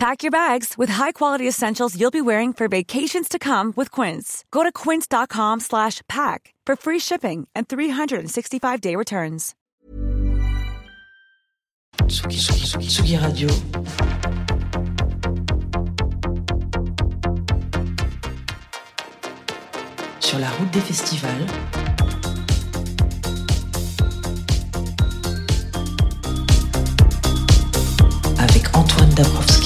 Pack your bags with high-quality essentials you'll be wearing for vacations to come with Quince. Go to quince.com slash pack for free shipping and 365-day returns. Tsugi, Tsugi, Tsugi, Tsugi Radio. Sur la route des festivals. Avec Antoine Dabrowski.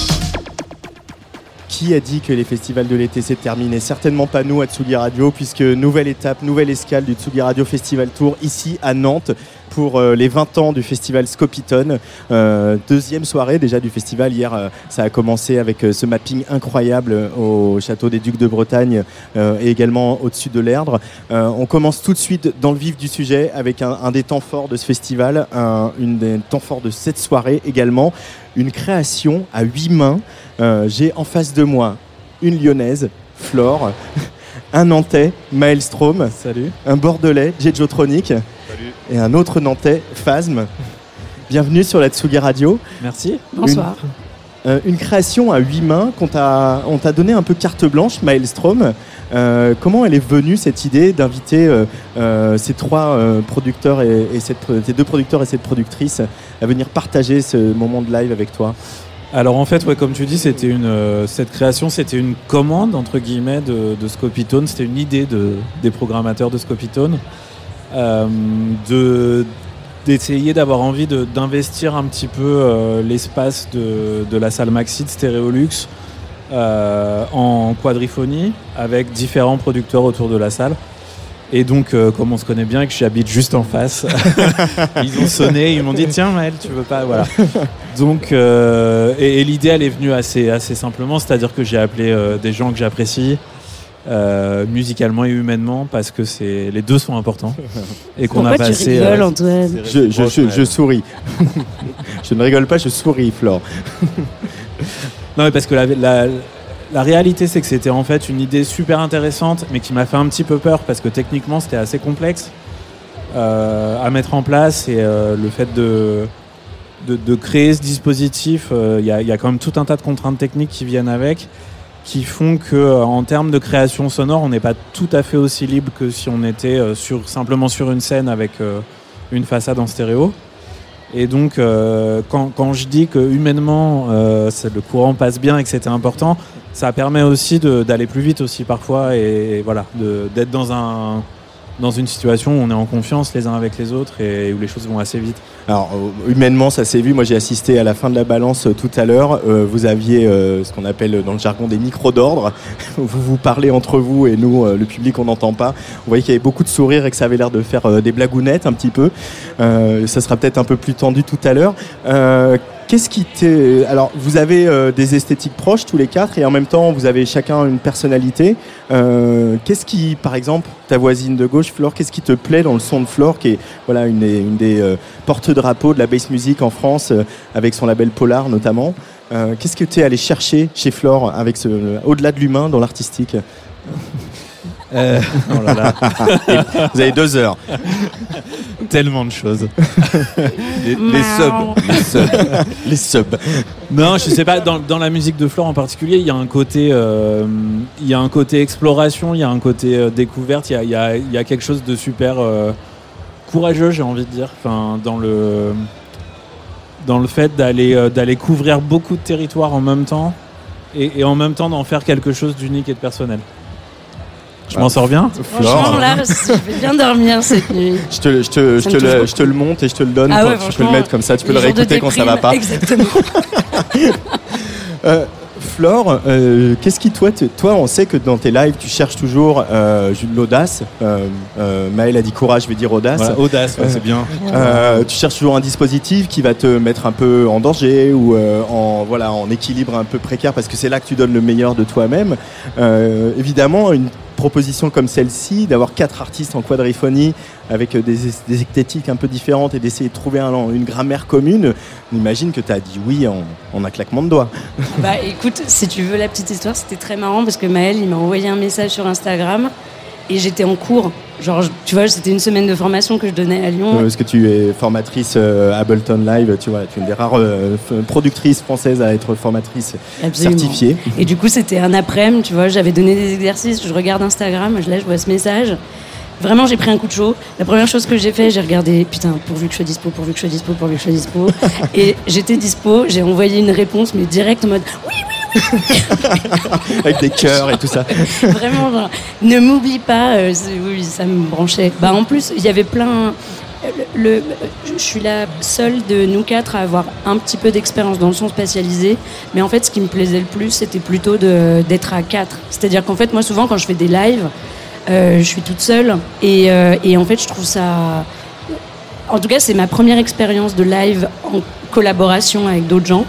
Qui a dit que les festivals de l'été s'est terminé? Certainement pas nous à Tsugi Radio, puisque nouvelle étape, nouvelle escale du Tsugi Radio Festival Tour ici à Nantes pour euh, les 20 ans du festival Scopitone. Euh, deuxième soirée déjà du festival. Hier, euh, ça a commencé avec ce mapping incroyable au château des Ducs de Bretagne et également au-dessus de l'Erdre. On commence tout de suite dans le vif du sujet avec un, des temps forts de ce festival, un des temps forts de cette soirée également, une création à huit mains. Euh, J'ai en face de moi une lyonnaise, Flore, un nantais, Maelstrom, Salut. un bordelais, Jejotronic, et un autre nantais, Phasm. Bienvenue sur la Tsugi Radio. Merci. Bonsoir. Euh, une création à huit mains qu'on t'a, on t'a donné un peu carte blanche, Maelstrom. Euh, comment elle est venue cette idée d'inviter euh, euh, ces trois euh, producteurs et, et cette, ces deux producteurs et cette productrice à venir partager ce moment de live avec toi? Alors en fait, comme tu dis, c'était une euh, cette création, c'était une commande entre guillemets de, Scopitone. C'était une idée de, des programmateurs de Scopitone euh, de d'essayer d'avoir envie d'investir un petit peu euh, l'espace de, la salle Maxi de Stéréolux en quadriphonie avec différents producteurs autour de la salle. Et donc, euh, comme on se connaît bien et que j'habite juste en face, ils ont sonné, ils m'ont dit tiens Maël, tu veux pas, voilà. Donc, euh, et, et l'idée elle est venue assez assez simplement, c'est-à-dire que j'ai appelé euh, des gens que j'apprécie. euh, musicalement et humainement parce que c'est les deux sont importants et qu'on a Pourquoi tu passé rigoles, euh, Antoine je, je, je, je souris. je ne rigole pas, je souris, Flore. Non, mais parce que la, la, la réalité, c'est que c'était en fait une idée super intéressante, mais qui m'a fait un petit peu peur parce que techniquement, c'était assez complexe euh, à mettre en place et euh, le fait de, créer ce dispositif, euh, il y, a, quand même tout un tas de contraintes techniques qui viennent avec, qui font que en termes de création sonore, on n'est pas tout à fait aussi libre que si on était simplement sur une scène avec une façade en stéréo. Et donc, quand, je dis que humainement, le courant passe bien et que c'était important, ça permet aussi d'aller plus vite aussi parfois et, voilà, d'être dans un dans une situation où on est en confiance les uns avec les autres et où les choses vont assez vite. Alors, euh, humainement, ça s'est vu. Moi, j'ai assisté à la fin de la balance euh, tout à l'heure. Euh, vous aviez ce qu'on appelle dans le jargon des micros d'ordre. vous vous parlez entre vous et nous, le public, on n'entend pas. Vous voyez qu'il y avait beaucoup de sourires et que ça avait l'air de faire des blagounettes un petit peu. Ça sera peut-être un peu plus tendu tout à l'heure. Euh, Qu'est-ce qui t'est... Alors, vous avez euh, des esthétiques proches tous les quatre et en même temps, vous avez chacun une personnalité. Euh, qu'est-ce qui, par exemple, ta voisine de gauche, Flore, qu'est-ce qui te plaît dans le son de Flore, qui est voilà, une des, une des euh, porte-drapeaux de la bass music en France, euh, avec son label Polar notamment Euh, Qu'est-ce que tu es allé chercher chez Flore, avec ce, au-delà de l'humain, dans l'artistique? Euh, oh là là, Vous avez deux heures. tellement de choses. Les, les subs. Les subs. les subs. Non, je sais pas. Dans, dans la musique de Flore en particulier, il y a un côté, euh, il y a un côté exploration, il y a un côté euh, découverte, il y a, il y a- il y a quelque chose de super euh, courageux, j'ai envie de dire. Enfin, dans le dans le fait d'aller euh, d'aller couvrir beaucoup de territoires en même temps et, et en même temps d'en faire quelque chose d'unique et de personnel. Je m'en sors bien Franchement, là, je vais bien dormir cette nuit. Je te, je, te, je, Ça te me touche le, beaucoup. je te le monte et je te le donne. Ah ouais, tu peux le mettre comme ça, tu peux le réécouter quand ça va pas. Exactement. Euh, Flore, euh, qu'est-ce qui toi, te- toi, on sait que dans tes lives, tu cherches toujours euh, l'audace. Euh, euh, Maël a dit courage, je vais dire audace. Voilà, Audace, ouais, c'est bien. Euh, tu cherches toujours un dispositif qui va te mettre un peu en danger ou euh, en voilà en équilibre un peu précaire parce que c'est là que tu donnes le meilleur de toi-même. Euh, évidemment, une proposition comme celle-ci, d'avoir quatre artistes en quadriphonie avec euh, des, esthétiques un peu différentes et d'essayer de trouver un- une grammaire commune, on imagine que tu as dit oui en, en un claquement de doigts. Bah écoute, si tu veux la petite histoire, c'était très marrant parce que Maël, il m'a envoyé un message sur Instagram et j'étais en cours. Genre, tu vois, c'était une semaine de formation que je donnais à Lyon. Parce que tu es formatrice euh, Ableton Live, tu vois, tu es une des rares euh, productrices françaises à être formatrice Absolument. certifiée. Et du coup, c'était un après-midi, tu vois, j'avais donné des exercices, je regarde Instagram, je- là, je vois ce message. Vraiment, j'ai pris un coup de chaud. La première chose que j'ai fait, j'ai regardé, putain, pourvu que je sois dispo, pourvu que je sois dispo, pourvu que je sois dispo. Et j'étais dispo, j'ai envoyé une réponse, mais direct en mode, oui, avec des cœurs et tout ça. Vraiment, ne m'oublie pas, euh, ça me branchait. Bah, en plus, il y avait plein. Le, le- je suis la seule de nous quatre à avoir un petit peu d'expérience dans le son spatialisé, mais en fait, ce qui me plaisait le plus, c'était plutôt d'être à quatre. C'est-à-dire qu'en fait, moi, souvent, quand je fais des lives, euh, je suis toute seule, et, euh, et en fait, je trouve ça. En tout cas, c'est ma première expérience de live en collaboration avec d'autres gens.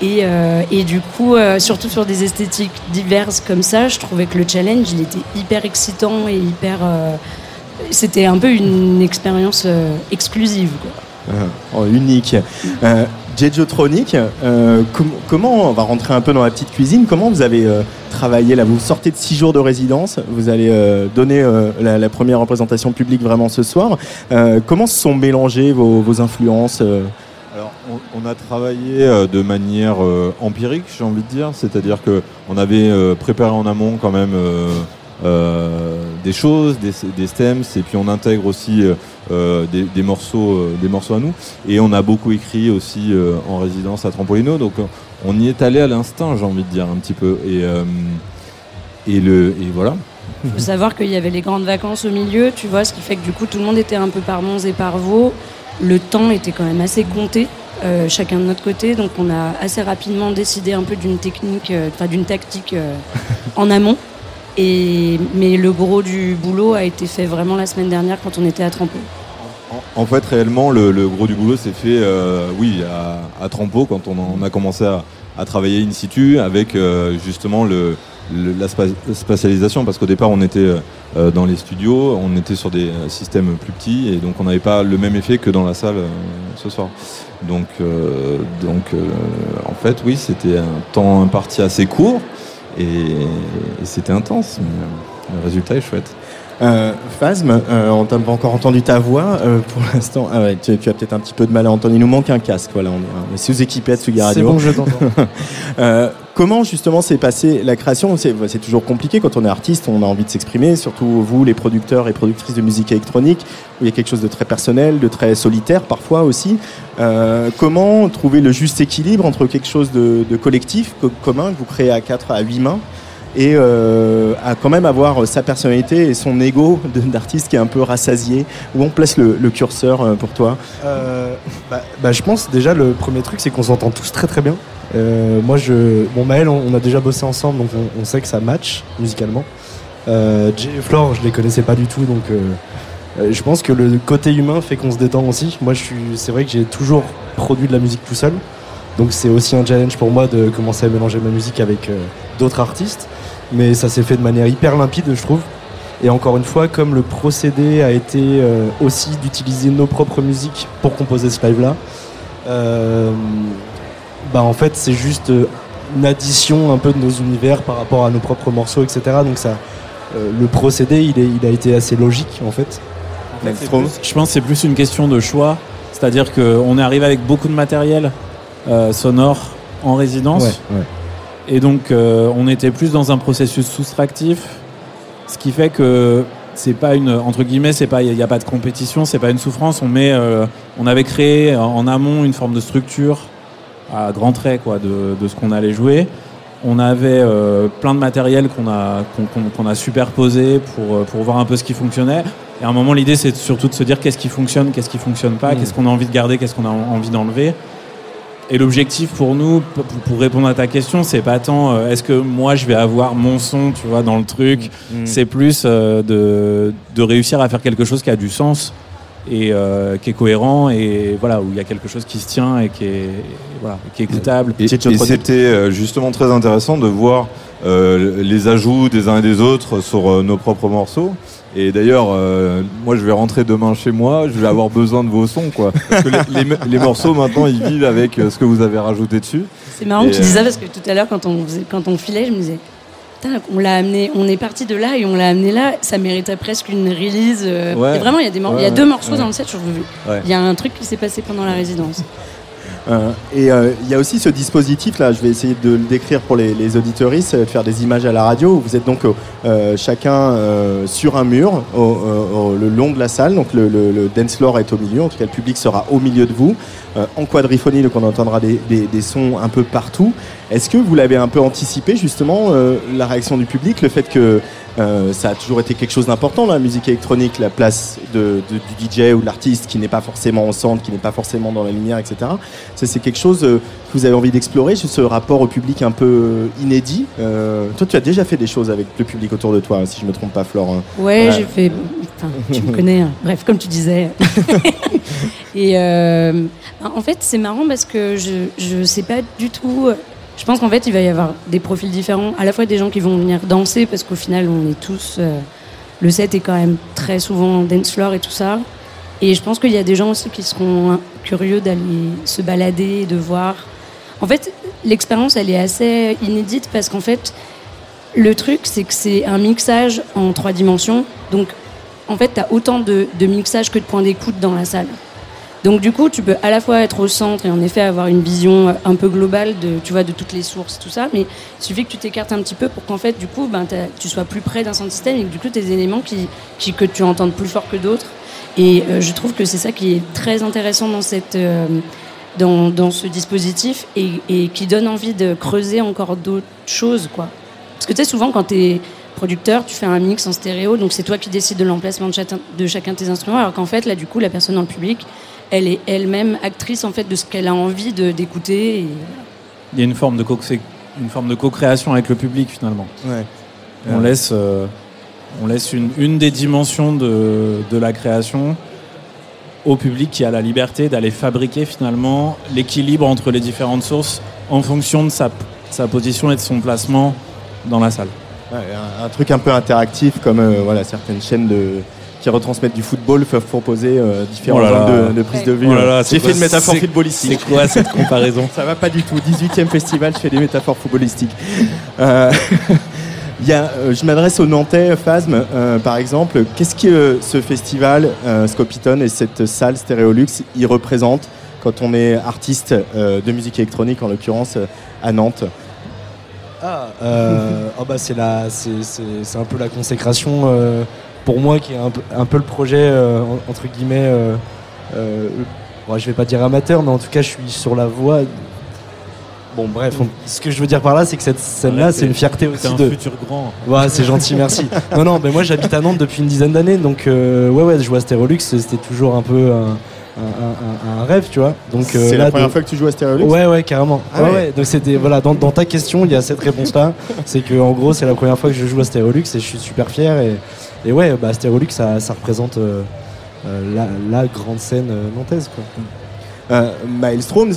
Et, euh, et du coup, euh, surtout sur des esthétiques diverses comme ça, je trouvais que le challenge, il était hyper excitant et hyper. euh, C'était un peu une expérience exclusive. Quoi. Euh, oh, unique. Jejotronic, com- comment, on va rentrer un peu dans la petite cuisine, comment vous avez travaillé là? Vous sortez de six jours de résidence, vous allez donner la, première représentation publique vraiment ce soir. Comment se sont mélangées vos, influences on, a travaillé euh, de manière euh, empirique, j'ai envie de dire, c'est-à-dire que on avait euh, préparé en amont quand même des choses, des, stems, et puis on intègre aussi des, morceaux, à nous, et on a beaucoup écrit aussi en résidence à Trampolino, donc on y est allé à l'instinct, j'ai envie de dire un petit peu, et voilà. Il faut savoir qu'il y avait les grandes vacances au milieu, tu vois, ce qui fait que du coup, tout le monde était un peu par Mons et par Vaux. Le temps était quand même assez compté, euh, chacun de notre côté, donc on a assez rapidement décidé un peu d'une technique, euh, enfin d'une tactique euh, en amont. Et, mais le gros du boulot a été fait vraiment la semaine dernière quand on était à Trampo. En, fait, réellement, le, gros du boulot s'est fait, oui, à, à Trampo, quand on, a commencé à, travailler in situ avec justement le, la spa- spatialisation, parce qu'au départ, on était euh, dans les studios, on était sur des euh, systèmes plus petits, et donc on n'avait pas le même effet que dans la salle euh, ce soir. Donc, euh, donc euh, en fait, oui, c'était un temps imparti assez court, et, et c'était intense, mais euh, le résultat est chouette. Euh, Phasm, euh, on t'a pas encore entendu ta voix euh, pour l'instant. Ah ouais, tu, tu as peut-être un petit peu de mal à entendre. Il nous manque un casque. Voilà, on est, on est sous-équipé à Tsugi C'est Radio. bon, je t'entends. Euh, comment justement s'est passée la création? C'est c'est toujours compliqué quand on est artiste, on a envie de s'exprimer, surtout vous, les producteurs et productrices de musique électronique, où il y a quelque chose de très personnel, de très solitaire parfois aussi. Euh, comment trouver le juste équilibre entre quelque chose de, de collectif, co- commun, que vous créez à 4 à 8 mains? Et euh, à quand même avoir sa personnalité et son ego d'artiste qui est un peu rassasié. Où on place le, curseur euh, pour toi? Euh, bah, bah, je pense déjà le premier truc c'est qu'on s'entend tous très très bien. Euh, moi je, bon Maël on, a déjà bossé ensemble donc on, on sait que ça match musicalement. Euh, Jay et Flore je les connaissais pas du tout donc euh, je pense que le côté humain fait qu'on se détend aussi. Moi je suis, c'est vrai que j'ai toujours produit de la musique tout seul donc c'est aussi un challenge pour moi de commencer à mélanger ma musique avec d'autres artistes mais ça s'est fait de manière hyper limpide je trouve. Et encore une fois, comme le procédé a été euh, aussi d'utiliser nos propres musiques pour composer ce live-là, euh, bah en fait c'est juste euh, une addition un peu de nos univers par rapport à nos propres morceaux, etc. Donc ça, euh, le procédé il, est, il a été assez logique en fait. Je pense que c'est plus une question de choix. C'est-à-dire qu'on est arrivé avec beaucoup de matériel euh, sonore en résidence. Et donc, euh, on était plus dans un processus soustractif. Ce qui fait que c'est pas une, entre guillemets, c'est pas, il n'y a, pas de compétition, c'est pas une souffrance. On met, euh, on avait créé en, amont une forme de structure à grands traits, quoi, de, de ce qu'on allait jouer. On avait euh, plein de matériel qu'on a, qu'on, a superposé pour, pour voir un peu ce qui fonctionnait. Et à un moment, l'idée, c'est surtout de se dire qu'est-ce qui fonctionne, qu'est-ce qui fonctionne pas, Mm. qu'est-ce qu'on a envie de garder, qu'est-ce qu'on a en- envie d'enlever. Et l'objectif pour nous, pour, répondre à ta question, c'est pas tant euh, est-ce que moi je vais avoir mon son, tu vois, dans le truc. C'est plus euh, de, de réussir à faire quelque chose qui a du sens et euh, qui est cohérent et voilà où il y a quelque chose qui se tient et qui est voilà qui est écoutable. Et, et c'était euh, justement très intéressant de voir euh, les ajouts des uns et des autres sur euh, nos propres morceaux. Et d'ailleurs, euh, moi, je vais rentrer demain chez moi, je vais avoir besoin de vos sons, quoi. Parce que les, les- les morceaux, maintenant, ils vivent avec euh, ce que vous avez rajouté dessus. C'est marrant Et, que tu euh, dis ça parce que tout à l'heure, quand on, faisait- quand on filait, je me disais, Putain, on l'a amené, on est parti de là et on l'a amené là, ça mériterait presque une release. euh, Ouais. et vraiment, il y a, des y deux morceaux ouais. dans le set, je. Il y a un truc qui s'est passé pendant la résidence. Euh, et euh, il y a aussi ce dispositif là, je vais essayer de le décrire pour les, les auditeuristes, euh, de faire des images à la radio. où Vous êtes donc euh, chacun euh, sur un mur au- le long de la salle, donc le, le- le dance floor est au milieu, en tout cas le public sera au milieu de vous, euh, en quadriphonie, donc on entendra des, des- des sons un peu partout. Est-ce que vous l'avez un peu anticipé justement, euh, la réaction du public, le fait que euh, ça a toujours été quelque chose d'important la musique électronique, la place de, de- du DJ ou de l'artiste qui n'est pas forcément au centre, qui n'est pas forcément dans la lumière, etc. Ça, c'est quelque chose euh, que vous avez envie d'explorer, ce rapport au public un peu inédit. Euh, toi, tu as déjà fait des choses avec le public autour de toi, si je me trompe pas, Flore. hein. Ouais, Ouais. j'ai fait. Enfin, tu me connais. hein. Bref, comme tu disais. et euh, en fait, c'est marrant parce que je je sais pas du tout. Je pense qu'en fait, il va y avoir des profils différents. À la fois des gens qui vont venir danser parce qu'au final, on est tous. euh, le set est quand même très souvent dance floor et tout ça. Et je pense qu'il y a des gens aussi qui seront curieux d'aller se balader, de voir. En fait, l'expérience, elle est assez inédite parce qu'en fait, le truc, c'est que c'est un mixage en trois dimensions. Donc, en fait, tu as autant de, de mixage que de points d'écoute dans la salle. Donc, du coup, tu peux à la fois être au centre et en effet avoir une vision un peu globale de, tu vois, de toutes les sources, tout ça. Mais il suffit que tu t'écartes un petit peu pour qu'en fait, du coup, ben, tu sois plus près d'un centre système et que du coup, tu des éléments qui, qui, que tu entendes plus fort que d'autres. Et euh, je trouve que c'est ça qui est très intéressant dans cette. euh, dans, dans ce dispositif et, et qui donne envie de creuser encore d'autres choses, quoi. Parce que tu sais, souvent, quand tu es producteur, tu fais un mix en stéréo, donc c'est toi qui décides de l'emplacement de de chacun de tes instruments, alors qu'en fait, là, du coup, la personne le public, elle est elle-même actrice, en fait, de ce qu'elle a envie de- d'écouter. et- Il y a une forme de co- c'est une forme de co-création avec le public finalement. Ouais. On laisse, euh, on laisse une, une des dimensions de, de la création au public qui a la liberté d'aller fabriquer finalement l'équilibre entre les différentes sources en fonction de sa, sa position et de son placement dans la salle. Ouais, un, un truc un peu interactif, comme euh, voilà, certaines chaînes de, qui retransmettent du football peuvent proposer euh, différents Oh là là. angles de, de prise de vue. Oh là là, c'est J'ai fait une métaphore footballistique. C'est quoi cette comparaison Ça va pas du tout. 18e festival, je fais des métaphores footballistiques. Euh, il y a, euh, je m'adresse aux Nantais, Phasm, euh, par exemple. Qu'est-ce que euh, ce festival, euh, Scopiton et cette salle Stéréolux, y représentent quand on est artiste euh, de musique électronique, en l'occurrence euh, à Nantes? Ah, euh, oh bah c'est la, c'est, c'est, c'est un peu la consécration euh, pour moi qui est un peu, un peu le projet euh, en- entre guillemets. Euh, euh, bon, je vais pas dire amateur, mais en tout cas, je suis sur la voie. Bon, bref, on- ce que je veux dire par là, c'est que cette scène-là, c'est une fierté C'est aussi un de. futur grand. Ouais, c'est gentil, merci. Non, non, mais moi j'habite à Nantes depuis une dizaine d'années, donc euh, ouais, ouais, je joue à Stérolux, c'était toujours un peu un, un- un- un rêve, tu vois. Donc euh, C'est la première de- fois que tu joues à Stéréolux Ouais, ouais, carrément. Ah ouais, ouais. ouais. Donc c'était voilà, dans, dans ta question, il y a cette réponse-là, c'est que en gros, c'est la première fois que je joue à Stérolux et je suis super fier et, et ouais, bah Stérolux, ça, ça représente euh, euh, la, grande scène euh, nantaise, quoi. Maelstrom,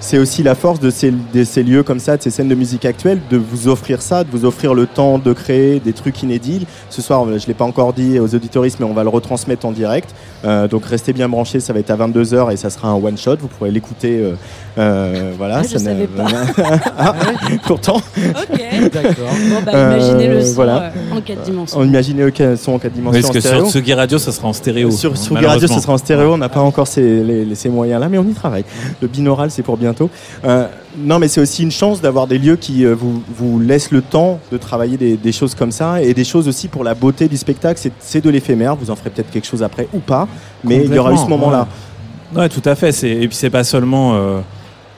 c'est aussi la force de ces, de ces lieux comme ça, de ces scènes de musique actuelle, de vous offrir ça, de vous offrir le temps de créer des trucs inédits. Ce soir, je ne l'ai pas encore dit aux auditoristes, mais on va le retransmettre en direct. Euh, donc restez bien branchés, ça va être à 22h et ça sera un one-shot. Vous pourrez l'écouter. euh, euh, voilà, Ah, je ça savais pas. Ah, pourtant, Ok. D'accord. Bon, bah, Euh, imaginez le son voilà. euh, en quatre dimensions. on imaginait aucun son en 4 dimensions Parce que stéréo. sur Sugi Radio, ça sera en stéréo. Sur, Gay Radio, ce sera en stéréo. On n'a pas encore ces, les- les- ces moyens-là, mais on y travaille. Le binaural, c'est pour bientôt. Euh, non, mais c'est aussi une chance d'avoir des lieux qui euh, vous, vous laissent le temps de travailler des, des choses comme ça et des choses aussi pour la beauté du spectacle. C'est- de l'éphémère. Vous en ferez peut-être quelque chose après ou pas, mais il y aura eu ce moment-là. Ouais, tout à fait. C'est- Et puis c'est pas seulement. euh,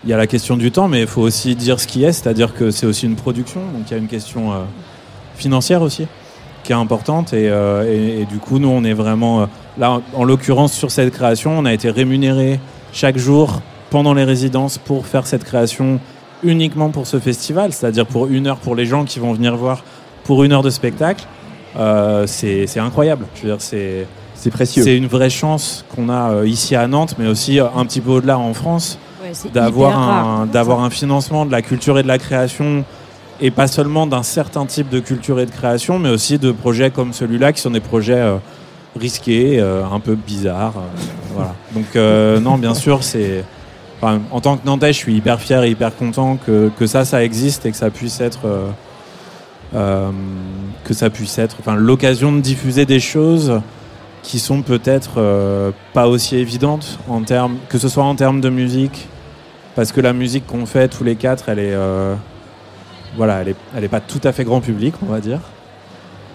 Il y a la question du temps, mais il faut aussi dire ce qui est, c'est-à-dire que c'est aussi une production, donc il y a une question financière aussi qui est importante. Et, euh, et- et du coup, nous, on est vraiment. euh, là, en, en l'occurrence, sur cette création, on a été rémunéré chaque jour pendant les résidences pour faire cette création uniquement pour ce festival, c'est-à-dire pour une heure pour les gens qui vont venir voir pour une heure de spectacle. Euh, c'est incroyable. Je veux dire, c'est. C'est précieux. C'est une vraie chance qu'on a euh, ici à Nantes, mais aussi euh, un petit peu au-delà en France, Ouais, d'avoir un, d'avoir un financement de la culture et de la création et pas seulement d'un certain type de culture et de création, mais aussi de projets comme celui-là, qui sont des projets euh, risqués, euh, un peu bizarres. euh, voilà. Donc euh, non, bien sûr, c'est en tant que Nantais, je suis hyper fier et hyper content que, que ça, ça existe et que ça puisse être euh, euh, que ça puisse être, enfin, l'occasion de diffuser des choses qui sont peut-être euh, pas aussi évidentes en termes, que ce soit en termes de musique, parce que la musique qu'on fait tous les quatre, elle est, voilà, elle est, elle est pas tout à fait grand public, on va dire.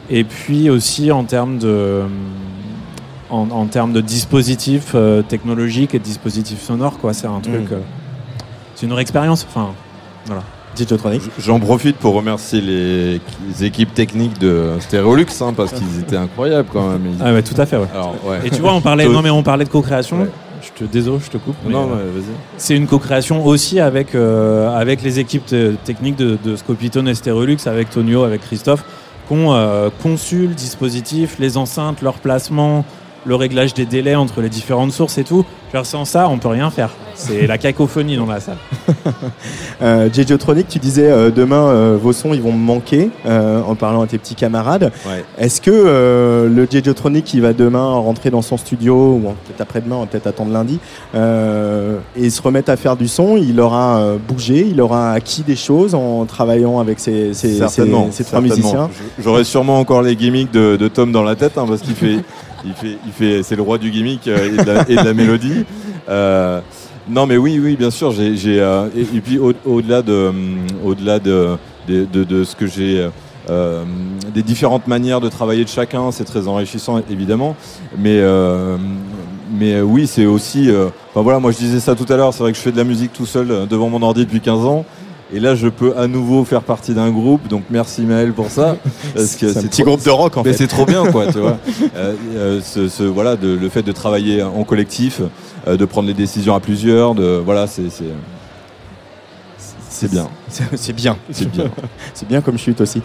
Et puis aussi en termes de, en, en termes de dispositifs euh, technologiques et de dispositifs sonores, quoi. C'est un truc, Mm. euh, c'est une vraie expérience. Enfin, voilà. J'en profite pour remercier les, les équipes techniques de Stéréolux hein, parce qu'ils étaient incroyables quand même. Ils- Ah ouais, tout à fait. Ouais. Alors, ouais. Et tu vois, on parlait, non mais on parlait de co-création. Ouais. Je te désolé, je te coupe. mais, non, euh. C'est une co-création aussi avec, euh, avec les équipes te- techniques de, de Scopitone et Stérolux, avec Tonio, avec Christophe, qui ont euh, conçu le dispositif, les enceintes, leur placement, le réglage des délais entre les différentes sources et tout. Genre, sans ça, on peut rien faire. C'est la cacophonie dans la salle. Euh, Digiotronic, tu disais euh, demain euh, vos sons ils vont me manquer euh, en parlant à tes petits camarades. Ouais. Est-ce que euh, le Digiotronic qui va demain rentrer dans son studio ou peut-être après-demain, on va peut-être attendre lundi euh, et se remettre à faire du son, il aura euh, bougé, il aura acquis des choses en travaillant avec ses, ses, ses- ses trois musiciens? J'aurais sûrement encore les gimmicks de, de Tom dans la tête hein, parce qu'il fait, il fait, il fait, c'est le roi du gimmick euh, et de la, mélodie. Euh, non, mais oui, oui, bien sûr. J'ai, euh, et, puis au- au-delà de, au-delà de, de, de- ce que j'ai. des différentes manières de travailler de chacun, c'est très enrichissant évidemment, mais mais oui, c'est aussi. enfin voilà, moi je disais ça tout à l'heure. C'est vrai que je fais de la musique tout seul devant mon ordi depuis 15 ans. Et là, je peux à nouveau faire partie d'un groupe, donc merci Maël pour ça. Parce que C'est un petit trop- groupe de rock en mais fait. c'est trop bien, quoi, tu vois. Euh, euh, ce, ce- voilà, de- le fait de travailler en collectif, euh, de prendre les décisions à plusieurs, de voilà, c'est c'est bien, C'est bien. c'est bien. C'est bien comme chute aussi.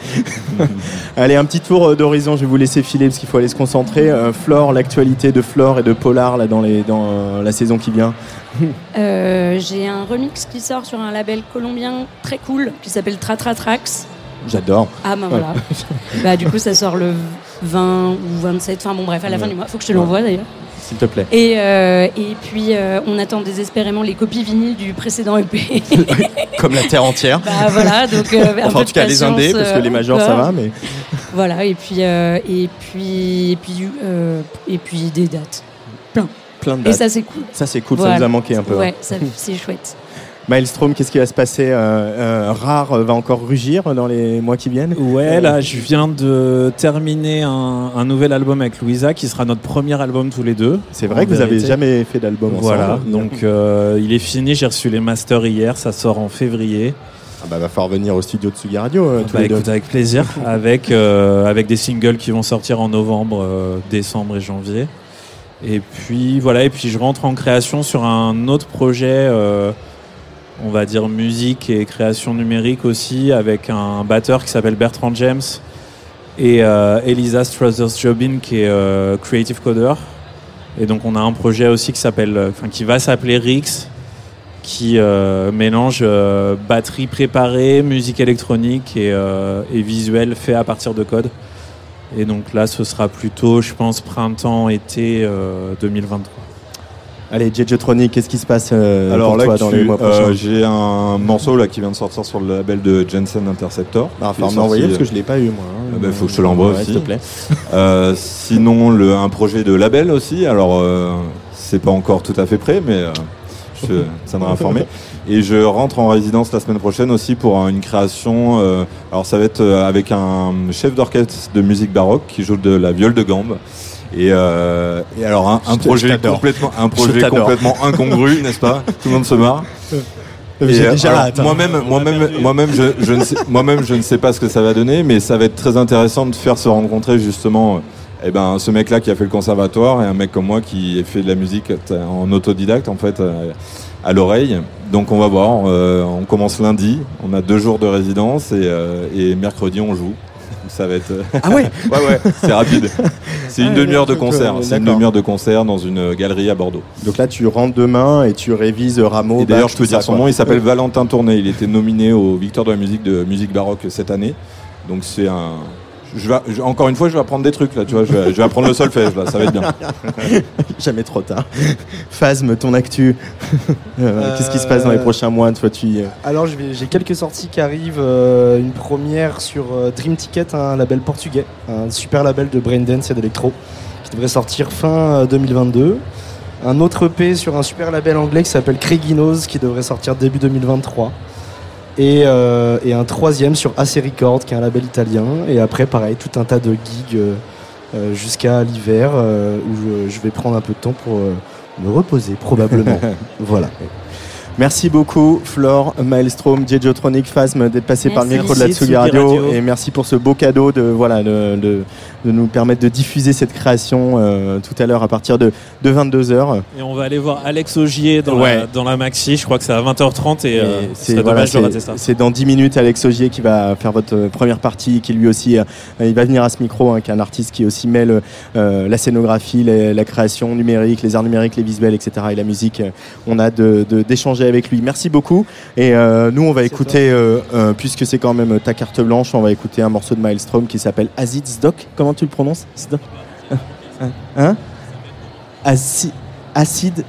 Allez, un petit tour euh, d'horizon, je vais vous laisser filer parce qu'il faut aller se concentrer. Euh, Flore, l'actualité de Flore et de Polar là, dans, les, dans euh, la saison qui vient. Euh, J'ai un remix qui sort sur un label colombien très cool qui s'appelle Tratra Trax. J'adore. Ah ben voilà. bah du coup ça sort le 20 ou 27, enfin bon bref à la fin du mois. Faut que je te l'envoie d'ailleurs. S'il te plaît. Et, euh, et puis euh, on attend désespérément les copies vinyles du précédent EP. Comme la terre entière. bah voilà donc euh, un Enfin, peu en de tout cas, les indés, parce que les euh, majors, ça va, mais Voilà et puis et puis et puis et puis des dates. plein de Et dates. ça c'est cool. Ça, c'est cool, ça nous a manqué un peu. hein. Ouais, ça c'est chouette. Maelstrom, qu'est-ce qui va se passer euh, euh, Rare euh, va encore rugir dans les mois qui viennent? Ouais, là, je viens de terminer un, un nouvel album avec Louisa, qui sera notre premier album tous les deux. C'est vrai que vous avez vérité. jamais fait d'album Voilà, ensemble. donc euh, il est fini, j'ai reçu les masters hier, ça sort en février. Ah bah, va falloir venir au studio de Tsugi Radio euh, tous Bah les deux. écoute, avec plaisir, avec, euh, avec des singles qui vont sortir en novembre, euh, décembre et janvier. Et puis voilà, et puis je rentre en création sur un autre projet, on va dire musique et création numérique aussi, avec un batteur qui s'appelle Bertrand James et euh, Elisa Struthers-Jobin qui est euh, creative coder. Et donc on a un projet aussi qui euh, va s'appeler Rix, qui mélange batterie préparée, musique électronique et, et visuel fait à partir de code. Et donc là, ce sera plutôt, je pense, printemps-été euh, 2023. Allez, Jejotronic, qu'est-ce qui se passe euh, Alors pour là, toi dans tu- les mois euh, prochains j'ai un morceau là qui vient de sortir sur le label de Jensen Interceptor. Ah, Enfin, sorti, parce que je l'ai pas eu moi. hein. Ah bah, faut que je te l'envoie Ouais, aussi. S'il te plaît. Euh, sinon, le, un projet de label aussi. Alors, euh, c'est pas encore tout à fait prêt, mais euh, je te tiendrai informé. Et je rentre en résidence la semaine prochaine aussi pour un- une création. euh, alors, ça va être euh, avec un chef d'orchestre de musique baroque qui joue de la viole de gambe. Et, euh, et alors un, projet complètement, un Je projet complètement incongru, n'est-ce pas Tout le monde se marre. Euh, moi-même, moi-même, moi-même, je, je ne sais, moi-même, je ne sais pas ce que ça va donner, mais ça va être très intéressant de faire se rencontrer justement, euh, eh ben, ce mec-là qui a fait le conservatoire et un mec comme moi qui fait de la musique en autodidacte en fait euh, à l'oreille. Donc on va voir. euh, on commence lundi. On a deux jours de résidence et, euh, et mercredi on joue. Ça va être. Ah ouais ouais, ouais, c'est rapide. C'est une Ah, demi-heure de concert. euh, C'est une demi-heure de concert dans une galerie à Bordeaux. Donc là, tu rentres demain et tu révises Rameau. Et d'ailleurs, je peux dire son nom, il s'appelle Valentin Tourné. Il était nominé au Victoire de la musique de musique baroque cette année. Donc c'est un. Je vais, je- encore une fois, je vais apprendre des trucs là, tu vois. Je vais, je vais apprendre le solfège là, ça va être bien. Jamais trop tard. Phasme, ton actu. Euh, Qu'est-ce qui se passe dans les Euh, prochains mois Toi, tu. Alors j'ai quelques sorties qui arrivent. euh, une première sur euh, Dream Ticket, un label portugais, un super label de braindance et d'électro, qui devrait sortir fin euh, 2022. Un autre EP sur un super label anglais qui s'appelle Craiginos, qui devrait sortir début 2023. Et, euh, et un troisième sur AC Records, qui est un label italien. Et après, pareil, tout un tas de gigs euh, euh, jusqu'à l'hiver, euh, où je, je vais prendre un peu de temps pour me reposer, probablement. voilà. Merci beaucoup, Flore, Maelstrom, Diegotronic, Phasme, d'être passé par le micro de la Tsugi Radio. Radio. Et merci pour ce beau cadeau de, voilà, de, de- de nous permettre de diffuser cette création euh, tout à l'heure à partir de, de 22h. Et on va aller voir Alex Augier dans, Ouais. la, dans la maxi. Je crois que c'est à 20h30 et, euh, ce c'est voilà, c'est- rater ça. c'est dans 10 minutes Alex Augier qui va faire votre euh, première partie, qui lui aussi, euh, il va venir à ce micro, hein, qui est un artiste qui aussi mêle euh, la scénographie, les- la création numérique, les arts numériques, les visuels, etc. et la musique. On a de- avec lui. Merci beaucoup. Et euh, nous, on va écouter, euh, euh, puisque c'est quand même ta carte blanche, on va écouter un morceau de Maelstrom qui s'appelle Acid Zdoc. Comment tu le prononces? Zdoc Hein? Aci- Acid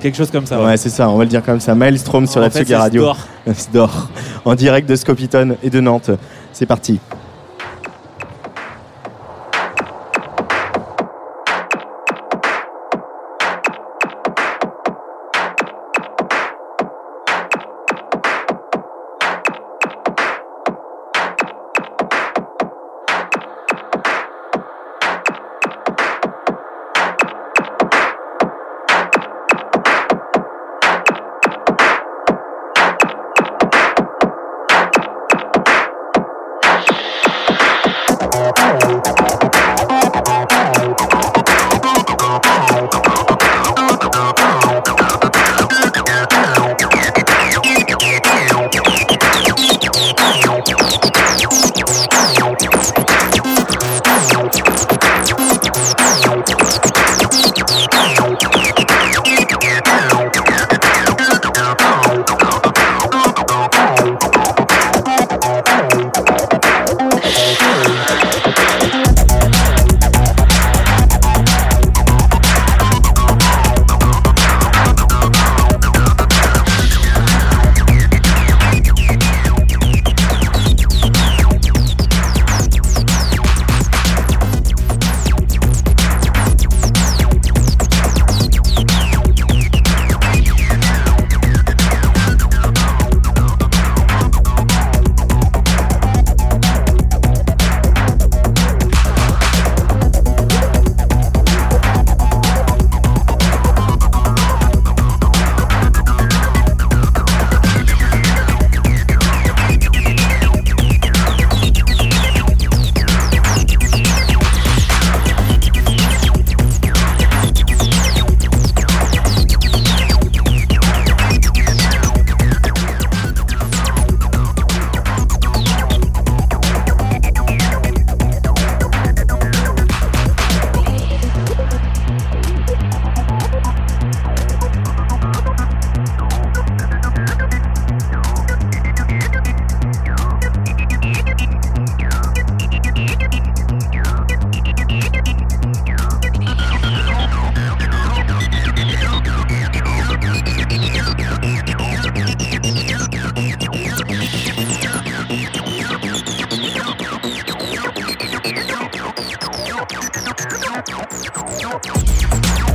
Quelque chose comme ça. Ouais, c'est ça, on va le dire comme ça. Maelstrom sur En la c'est Radio. Sdor. Sdor. En direct de Scopitone et de Nantes. C'est parti. Thank you.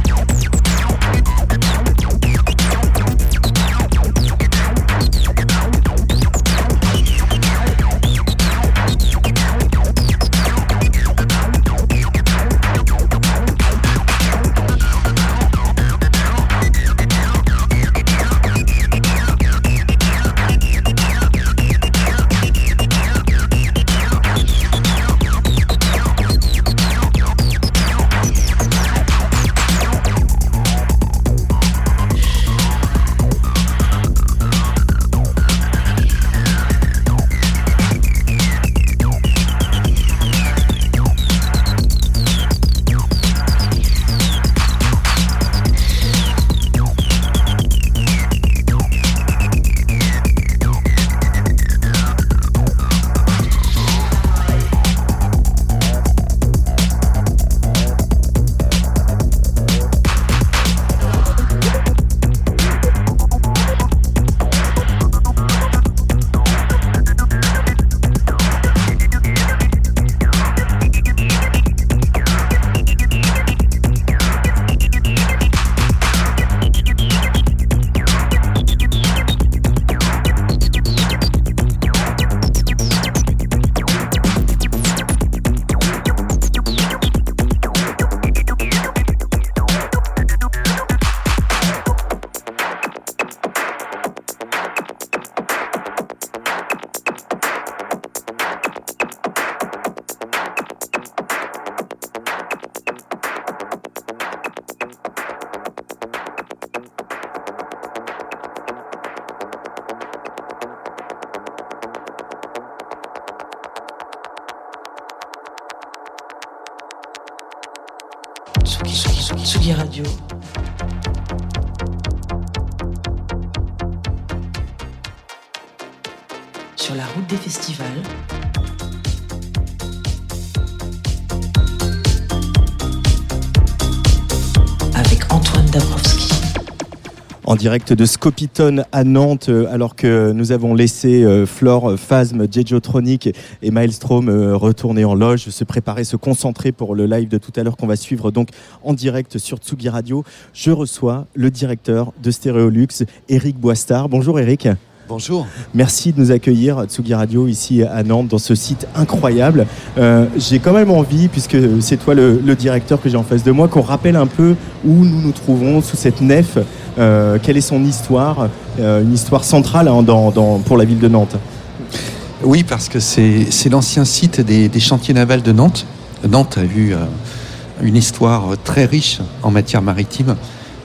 Direct de Scopitone à Nantes, euh, alors que nous avons laissé euh, Flore, Phasm, Jejotronic et Maelstrom euh, retourner en loge, se préparer, se concentrer pour le live de tout à l'heure qu'on va suivre donc en direct sur Tsugi Radio. Je reçois le directeur de Stéréolux, Eric Boistard. Bonjour Eric. Bonjour. Merci de nous accueillir à Tsugi Radio ici à Nantes dans ce site incroyable. Euh, J'ai quand même envie, puisque c'est toi le, le directeur que j'ai en face de moi, qu'on rappelle un peu où nous nous trouvons sous cette nef. Euh, quelle est son histoire, euh, une histoire centrale hein, pour la ville de Nantes? Oui, parce que c'est l'ancien site des, chantiers navals de Nantes. Nantes a eu une histoire très riche en matière maritime.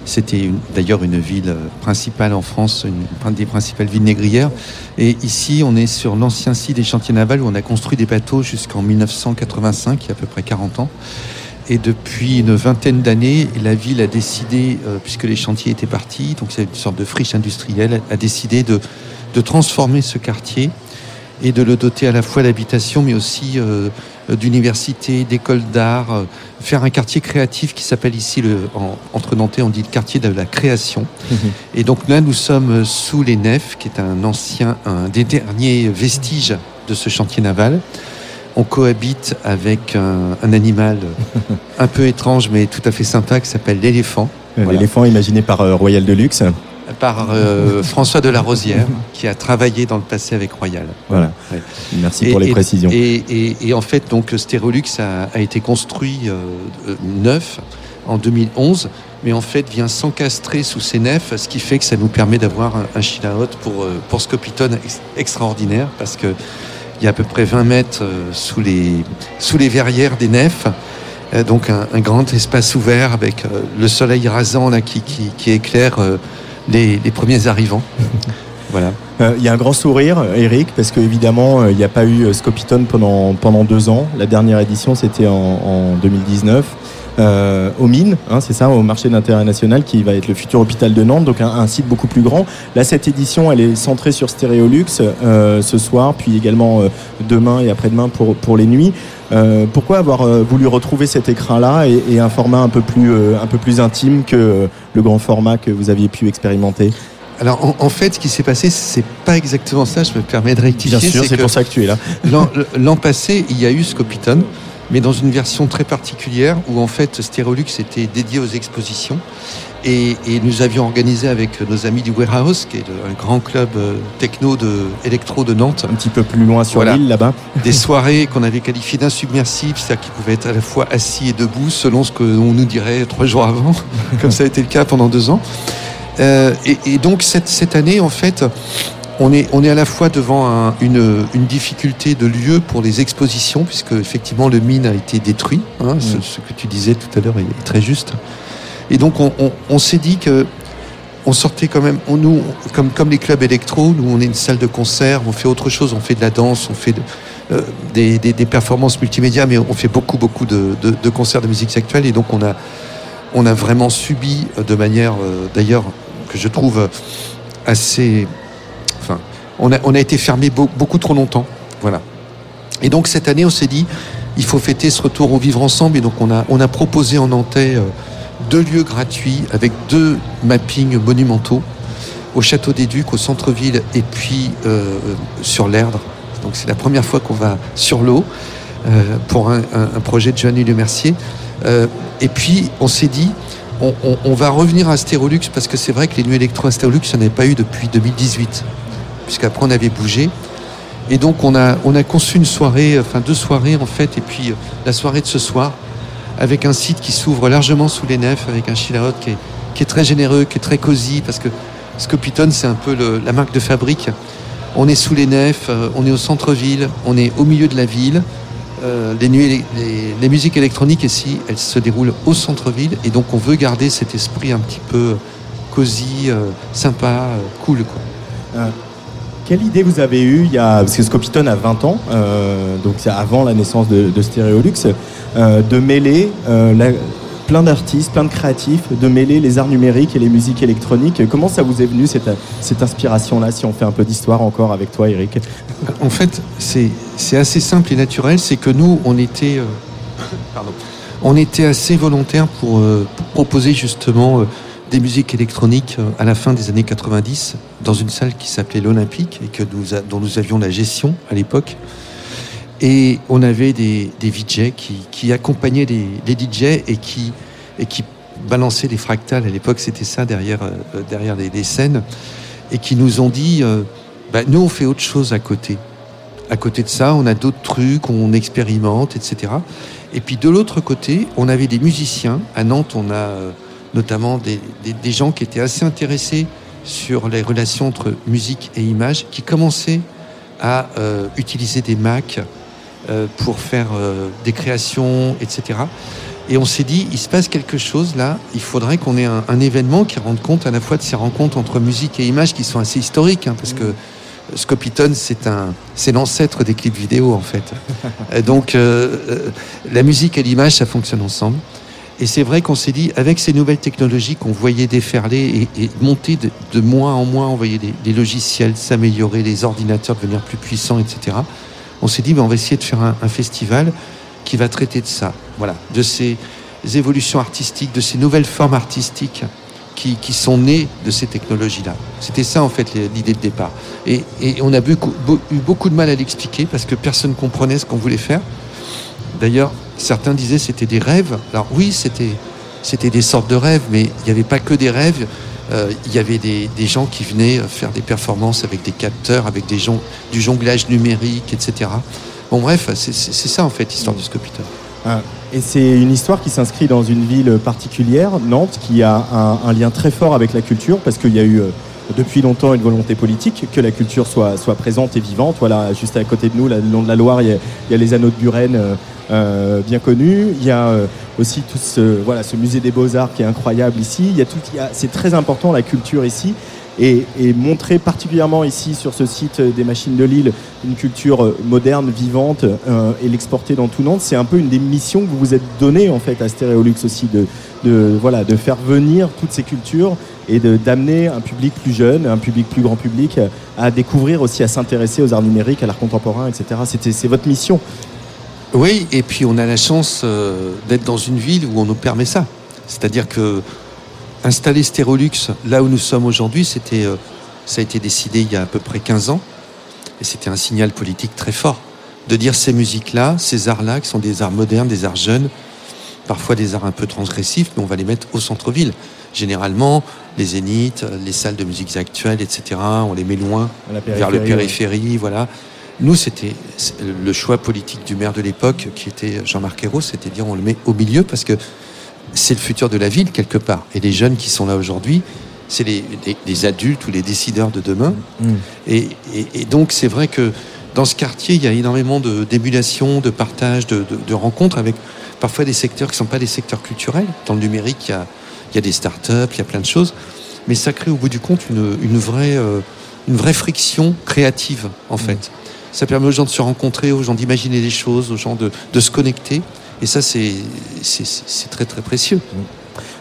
C'était d'ailleurs une ville principale en France, une des principales villes négrières. Et ici, on est sur l'ancien site des chantiers navals où on a construit des bateaux jusqu'en 1985, il y a à peu près 40 ans. Et depuis une vingtaine d'années, la ville a décidé, euh, puisque les chantiers étaient partis, donc c'est une sorte de friche industrielle, a décidé de, de transformer ce quartier et de le doter à la fois d'habitation, mais aussi euh, d'universités, d'écoles d'art, euh, faire un quartier créatif qui s'appelle ici, le, en- entre Nantais, on dit le quartier de la création. Et donc là, nous sommes sous les nefs, qui est un ancien, un des derniers vestiges de ce chantier naval. On cohabite avec un, un animal un peu étrange, mais tout à fait sympa, qui s'appelle l'éléphant, Euh, Voilà. L'éléphant imaginé par euh, Royal Deluxe. par euh, François de la Rosière, qui a travaillé dans le passé avec Royal. Voilà. Ouais. Merci Et- pour les et- précisions. Et, en fait, donc Stérolux a, a été construit euh, neuf en 2011, mais en fait vient s'encastrer sous ces nefs, ce qui fait que ça nous permet d'avoir un, un chill-out pour, pour ex- extraordinaire, parce que il y a à peu près 20 mètres euh, sous, les, sous les verrières des nefs. Euh, donc un, un grand espace ouvert avec euh, le soleil rasant là, qui, qui, qui éclaire les, les premiers arrivants. voilà. Euh, Il y a un grand sourire, Eric, parce qu'évidemment, euh, il n'y a pas eu Scopitone pendant, pendant deux ans. La dernière édition, c'était en, en 2019. Euh, au Mines, hein, c'est ça, au marché d'intérêt national, qui va être le futur hôpital de Nantes, donc un, un site beaucoup plus grand. Là, cette édition, elle est centrée sur Stéréolux euh, ce soir, puis également euh, demain et après-demain pour, pour les nuits. Euh, pourquoi avoir euh, voulu retrouver cet écran-là et, et un format un peu plus, euh, un peu plus intime que le grand format que vous aviez pu expérimenter? Alors en, en fait, ce qui s'est passé, c'est pas exactement ça. Je me permets de rectifier. Bien sûr, c'est pour ça que tu es là. L'an l'an passé, il y a eu Scopitone, mais dans une version très particulière où en fait Stérolux était dédié aux expositions. Et, et nous avions organisé avec nos amis du Warehouse, qui est le- un grand club euh, techno de électro de Nantes, Un petit peu plus loin sur Voilà. l'île, là-bas. des soirées qu'on avait qualifiées d'insubmersibles, c'est-à-dire qu'ils pouvaient être à la fois assis et debout selon ce qu'on nous dirait trois jours avant, comme ça a été le cas pendant deux ans. Euh, et, et donc cette, cette année, en fait, on est, on est à la fois devant un- une, une difficulté de lieu pour les expositions, puisque effectivement le mine a été détruit. hein, ce, ce que tu disais tout à l'heure est très juste. Et donc on, on- on s'est dit que on sortait quand même, on, nous, comme, comme les clubs électro, nous on est une salle de concert, on fait autre chose, on fait de la danse, on fait de- euh, des, des- des performances multimédia, mais on fait beaucoup beaucoup de, de- de concerts de musique actuelle et donc on a, on a vraiment subi euh, de manière euh, d'ailleurs que je trouve assez, on a, été fermé beau- beaucoup trop longtemps, voilà. Et donc cette année on s'est dit, il faut fêter ce retour au vivre ensemble et donc on a, proposé en Nantais euh, deux lieux gratuits avec deux mappings monumentaux au Château des Ducs, au centre-ville et puis euh, sur l'Erdre. Donc c'est la première fois qu'on va sur l'eau euh, pour un, projet de Joanny Le Mercier. Euh, et puis on s'est dit, on, va revenir à Stérolux parce que c'est vrai que les nuits électro à Stérolux, il n'y en avait pas eu depuis 2018, puisqu'après on avait bougé. Et donc on a, on a conçu une soirée, enfin deux soirées en fait, et puis euh, la soirée de ce soir, avec un site qui s'ouvre largement sous les nefs, avec un chill-out qui est, qui est très généreux, qui est très cosy, parce que Scopitone, c'est un peu la marque de fabrique. On est sous les nefs, euh, on est au centre-ville, on est au milieu de la ville. Euh, les, musiques électroniques ici, elles se déroulent au centre-ville, et donc on veut garder cet esprit un petit peu cosy, euh, sympa, euh, cool. Quoi. Quelle idée vous avez eue il y a, Parce que Scopitone a 20 ans, euh, donc c'est avant la naissance de, de Stéréolux, euh, de mêler euh, plein d'artistes, plein de créatifs, de mêler les arts numériques et les musiques électroniques. Comment ça vous est venu cette, cette inspiration-là, si on fait un peu d'histoire encore avec toi, Eric? En fait, c'est assez simple et naturel. C'est que nous, on était, on était assez volontaires pour, proposer justement des musiques électroniques euh, à la fin des années 90 dans une salle qui s'appelait l'Olympique et que nous dont nous avions la gestion à l'époque. Et on avait des, des VJ qui, qui accompagnaient les, les DJ et qui, et qui balançaient des fractales. À l'époque, c'était ça derrière, euh, derrière les scènes. Et qui nous ont dit euh, bah, nous, on fait autre chose à côté. À côté de ça, on a d'autres trucs, on expérimente, etc. Et puis de l'autre côté, on avait des musiciens. À Nantes, on a euh, notamment des, des- des gens qui étaient assez intéressés sur les relations entre musique et image, qui commençaient à euh, utiliser des Macs euh, pour faire euh, des créations, etc. Et on s'est dit, il se passe quelque chose là, il faudrait qu'on ait un, un événement qui rende compte à la fois de ces rencontres entre musique et image qui sont assez historiques, hein, parce que Scopitone, c'est un, c'est l'ancêtre des clips vidéo en fait. Et donc euh, euh, la musique et l'image, ça fonctionne ensemble. Et c'est vrai qu'on s'est dit, avec ces nouvelles technologies qu'on voyait déferler et, et monter de, de en mois, on voyait les, logiciels s'améliorer, les ordinateurs devenir plus puissants, etc. On s'est dit, ben, on va essayer de faire un, un festival qui va traiter de ça, voilà, de ces évolutions artistiques, de ces nouvelles formes artistiques qui, qui sont nées de ces technologies-là. C'était ça en fait l'idée de départ. Et, et on a eu beaucoup de mal à l'expliquer parce que personne ne comprenait ce qu'on voulait faire. D'ailleurs, certains disaient c'était des rêves. Alors oui, c'était c'était des sortes de rêves, mais il n'y avait pas que des rêves. Euh, il y avait des, gens qui venaient faire des performances avec des capteurs, avec des du jonglage numérique, etc. Bon bref, c'est ça en fait l'histoire du Scopiton. Ah, Et c'est une histoire qui s'inscrit dans une ville particulière, Nantes, qui a un, un lien très fort avec la culture, parce qu'il y a eu euh, depuis longtemps une volonté politique que la culture soit, soit présente et vivante. Voilà, juste à côté de nous, là, le long de la Loire, il y a, il y a les anneaux de Buren, euh, euh, bien connus. Il y a euh, aussi tout ce, voilà, ce musée des beaux-arts qui est incroyable ici. Il y a tout, c'est très important la culture ici. Et, et montrer particulièrement ici sur ce site des machines de Lille une culture euh, moderne, vivante euh, et l'exporter dans tout Nantes, c'est un peu une des missions que vous vous êtes donné en fait à Stéréolux aussi de, de, voilà, de faire venir toutes ces cultures et d'amener un public plus jeune, un public plus grand public euh, à découvrir aussi, à s'intéresser aux arts numériques, à l'art contemporain, etc. C'est votre mission. Oui, et puis on a la chance euh, d'être dans une ville où on nous permet ça. C'est-à-dire que installer Stérolux là où nous sommes aujourd'hui, euh, ça a été décidé il y a à peu près 15 ans, et c'était un signal politique très fort de dire ces musiques-là, ces arts-là, qui sont des arts modernes, des arts jeunes, parfois des arts un peu transgressifs, mais on va les mettre au centre-ville. Généralement, les zéniths, les salles de musique actuelles, etc., on les met loin, vers le périphérie, ouais. voilà. Nous, c'était le choix politique du maire de l'époque, qui était Jean-Marc Ayrault, c'était de dire on le met au milieu parce que c'est le futur de la ville quelque part. Et les jeunes qui sont là aujourd'hui, c'est les, les- les adultes ou les décideurs de demain. Mm. Et, et- et donc c'est vrai que dans ce quartier, il y a énormément de- d'émulation, de, partage, de, de- de rencontres avec parfois des secteurs qui ne sont pas des secteurs culturels. Dans le numérique, il y a, il y a des startups, il y a plein de choses. Mais ça crée au bout du compte une, une vraie, euh, une vraie friction créative, en fait. Ça permet aux gens de se rencontrer, aux gens d'imaginer des choses, aux gens de, de se connecter. Et ça, c'est très, très précieux.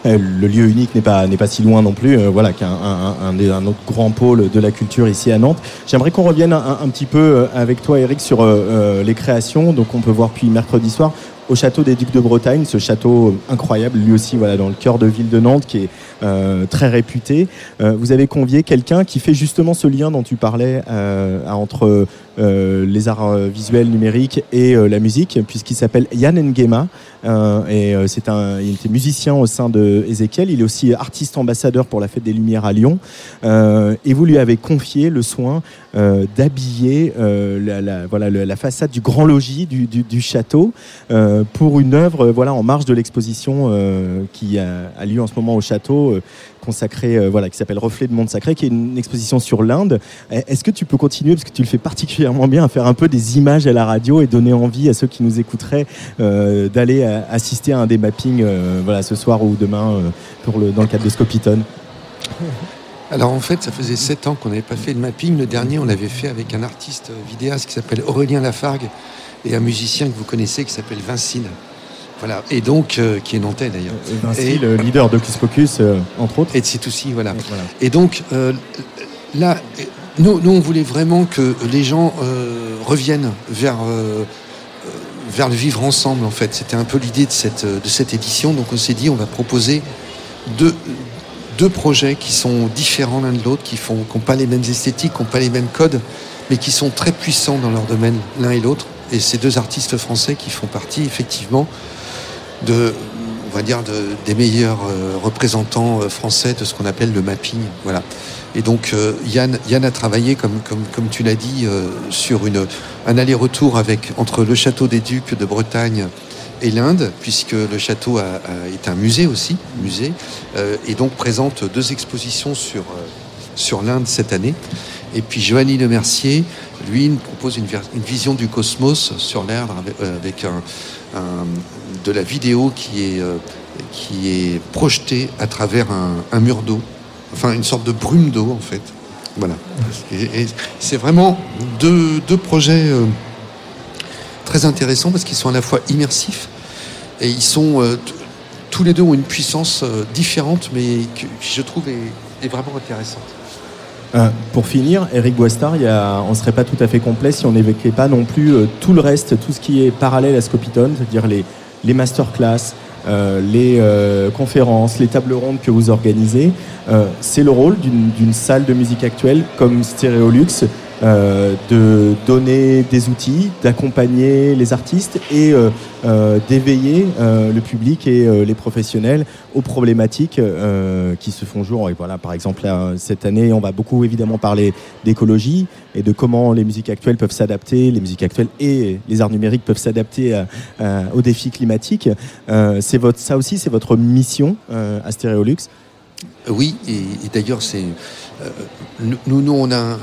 Euh, le lieu unique n'est pas, pas si loin non plus, euh, voilà, qu'un un, un- autre grand pôle de la culture ici à Nantes. J'aimerais qu'on revienne un, petit peu avec toi, Eric, sur les créations. Donc, on peut voir puis mercredi soir au château des Ducs de Bretagne, ce château euh, incroyable, lui aussi, voilà, dans le cœur de ville de Nantes, qui est euh, très réputé. Euh, vous avez convié quelqu'un qui fait justement ce lien dont tu parlais euh, entre euh, les arts euh, visuels numériques et la musique, puisqu'il s'appelle Yann Nguema. Euh, et c'est un, il était musicien au sein de Ezekiel. Il est aussi artiste ambassadeur pour la Fête des Lumières à Lyon. Et vous lui avez confié le soin d'habiller la, la- voilà, le- la façade du grand logis du, du- du château euh, pour une œuvre euh, voilà, en marge de l'exposition euh, qui a, lieu en ce moment au château. euh, consacrée, euh, voilà, qui s'appelle Reflet de Monde Sacré, qui est une exposition sur l'Inde. Est-ce que tu peux continuer, parce que tu le fais particulièrement bien, à faire un peu des images à la radio et donner envie à ceux qui nous écouteraient euh, d'aller euh, assister à un des mappings euh, voilà, ce soir ou demain euh, dans le cadre de Scopiton? Alors en fait, ça faisait sept ans qu'on n'avait pas fait de mapping. Le dernier, on l'avait fait avec un artiste vidéaste qui s'appelle Aurélien Lafargue et un musicien que vous connaissez qui s'appelle Vincine. Voilà. Et donc, euh, qui est nantais d'ailleurs. Et Vinci, Et- le leader d'Hocus Pocus, euh, entre autres. Et de aussi, voilà. Voilà. Et donc, euh, là, nous, nous, on voulait vraiment que les gens euh, reviennent vers, euh, euh, vers le vivre ensemble, en fait. C'était un peu l'idée de cette, euh, de cette édition. Donc, on s'est dit, on va proposer deux, deux projets qui sont différents l'un de l'autre, qui n'ont qui ont pas les mêmes esthétiques, qui n'ont pas les mêmes codes, mais qui sont très puissants dans leur domaine, l'un et l'autre. Et ces deux artistes français qui font partie, effectivement, de, on va dire, de- des meilleurs euh, représentants euh, français de ce qu'on appelle le mapping. Voilà. Et donc euh, Yann, Yann a travaillé, comme, comme, comme tu l'as dit, sur une, un aller-retour entre le château des Ducs de Bretagne et l'Inde, puisque le château est un musée aussi, musée, et donc présente deux expositions sur, sur l'Inde cette année. Et puis Joanny Le Mercier, lui, nous propose une, vision du cosmos sur l'Inde avec, euh, de la vidéo qui est, euh, qui est projetée à travers un, mur d'eau, enfin une sorte de brume d'eau en fait. Voilà. C'est vraiment deux, deux projets euh, très intéressants parce qu'ils sont à la fois immersifs et ils sont tous les deux ont une puissance différente mais que- je trouve est vraiment intéressante. Euh, pour finir, Eric Boistard, on ne serait pas tout à fait complet si on n'évoquait pas non plus euh, tout le reste, tout ce qui est parallèle à Scopitone, c'est-à-dire les, les masterclass, euh, les conférences, les tables rondes que vous organisez. C'est le rôle d'une d'une salle de musique actuelle comme Stéréolux euh, de donner des outils, d'accompagner les artistes et euh, euh, d'éveiller euh, le public et les professionnels aux problématiques qui se font jour. Et voilà, par exemple, là, cette année, on va beaucoup évidemment parler d'écologie et de comment les musiques actuelles peuvent s'adapter, les musiques actuelles et les arts numériques peuvent s'adapter aux défis climatiques. C'est votre, ça aussi, c'est votre mission à Stéréolux. Oui, et, et d'ailleurs, c'est euh, nous, nous, on a un,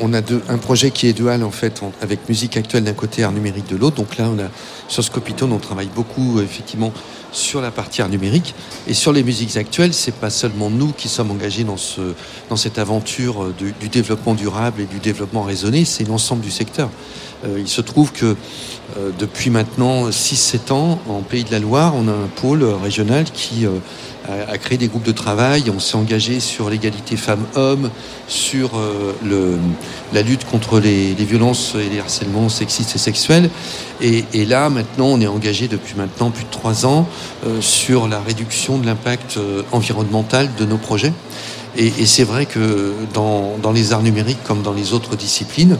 on a un projet qui est dual en fait, avec musique actuelle d'un côté, art numérique de l'autre. Donc là, on a sur Scopitone, on travaille beaucoup euh, effectivement sur la partie art numérique et sur les musiques actuelles. C'est pas seulement nous qui sommes engagés dans ce dans cette aventure euh, du, développement durable et du développement raisonné, c'est l'ensemble du secteur. Euh, il se trouve que depuis maintenant 6-7 ans, en Pays de la Loire, on a un pôle régional qui a, a créé des groupes de travail. On s'est engagé sur l'égalité femmes-hommes, sur euh, la lutte contre les, violences et les harcèlements sexistes et sexuels. Et, là, maintenant, on est engagé depuis maintenant plus de trois ans euh, sur la réduction de l'impact euh, environnemental de nos projets. Et, c'est vrai que dans, les arts numériques comme dans les autres disciplines,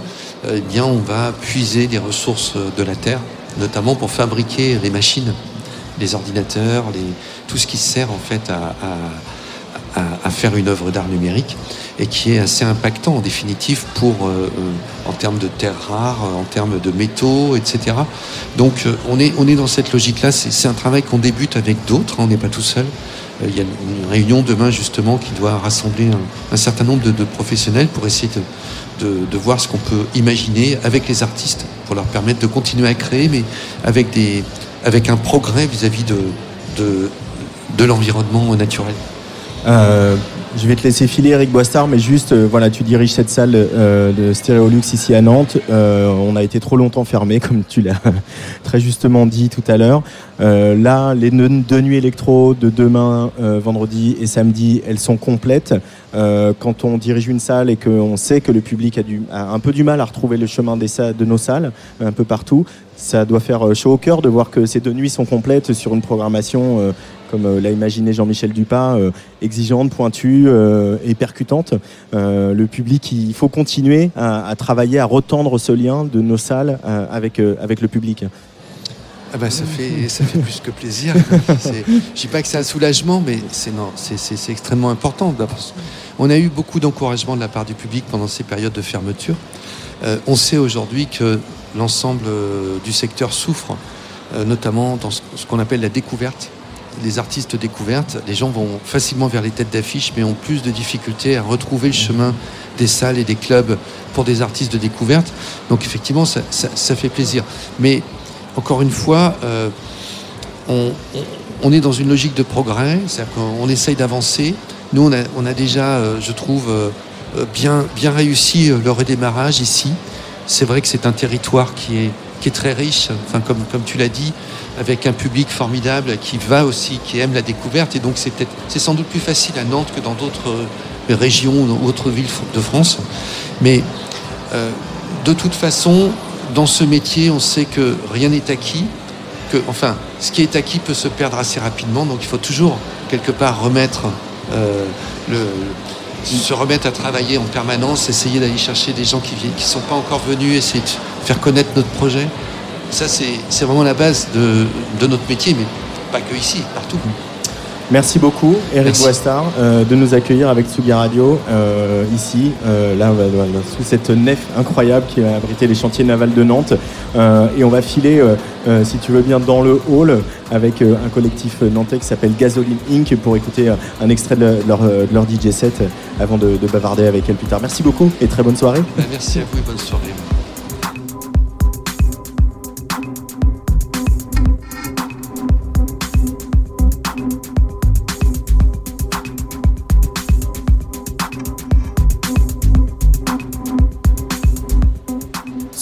eh bien, on va puiser des ressources de la Terre, notamment pour fabriquer les machines, les ordinateurs, tout ce qui sert en fait à, faire une œuvre d'art numérique et qui est assez impactant en définitive pour, euh, euh, en termes de terres rares, en termes de métaux, etc. Donc euh, on, est, on est dans cette logique-là. C'est un travail qu'on débute avec d'autres, hein, on n'est pas tout seul. Il y a une réunion demain justement qui doit rassembler un, certain nombre de, professionnels pour essayer de voir ce qu'on peut imaginer avec les artistes pour leur permettre de continuer à créer, mais avec, des, avec un progrès vis-à-vis de, de, l'environnement naturel. Euh, je vais te laisser filer Eric Boistard, mais juste, euh, voilà, tu diriges cette salle euh, de Stéréolux ici à Nantes. On a été trop longtemps fermé, comme tu l'as très justement dit tout à l'heure. Là, les deux nuits électro de demain, vendredi et samedi, elles sont complètes. Euh, quand on dirige une salle et qu'on sait que le public a, du, a un peu du mal à retrouver le chemin des salles, de nos salles, un peu partout, ça doit faire euh, chaud au cœur de voir que ces deux nuits sont complètes sur une programmation, euh, comme euh, l'a imaginé Jean-Michel Dupas, euh, exigeante, pointue euh, et percutante. Euh, le public, il faut continuer à, à travailler, à retendre ce lien de nos salles euh, avec, euh, avec le public. Ah bah, ça, fait, ça fait plus que plaisir. Je dis pas que c'est un soulagement, mais c'est non, c'est- extrêmement important. On a eu beaucoup d'encouragement de la part du public pendant ces périodes de fermeture. Euh, on sait aujourd'hui que l'ensemble euh, du secteur souffre, euh, notamment dans ce, ce qu'on appelle la découverte. Les artistes découvertes, les gens vont facilement vers les têtes d'affiche, mais ont plus de difficultés à retrouver le chemin des salles et des clubs pour des artistes de découverte. Donc effectivement, ça, ça- ça fait plaisir. Mais encore une fois, euh, on, est dans une logique de progrès, c'est-à-dire qu'on essaye d'avancer. Nous, on a, déjà, euh, je trouve, euh, bien, réussi le redémarrage ici. C'est vrai que c'est un territoire qui est très riche, enfin, comme, tu l'as dit, avec un public formidable qui va aussi, qui aime la découverte. Et donc, c'est c'est sans doute plus facile à Nantes que dans d'autres régions ou autres villes de France. Mais de toute façon, dans ce métier, on sait que rien n'est acquis. Que, enfin, ce qui est acquis peut se perdre assez rapidement. Donc, il faut toujours quelque part remettre euh, se remettre à travailler en permanence, essayer d'aller chercher des gens qui ne qui sont pas encore venus, essayer de faire connaître notre projet. Ça, c'est vraiment la base de, de, notre métier, mais pas que ici, partout. Merci beaucoup, Eric Boistard, euh, de nous accueillir avec Tsugi Radio euh, ici, euh, là, sous cette nef incroyable qui va abriter les chantiers navals de Nantes. Et on va filer, si tu veux bien, dans le hall avec un collectif nantais qui s'appelle Gasoline Inc. pour écouter un extrait de leur, de leur DJ set avant de, de, bavarder avec elle plus tard. Merci beaucoup et très bonne soirée. Merci à vous et bonne soirée.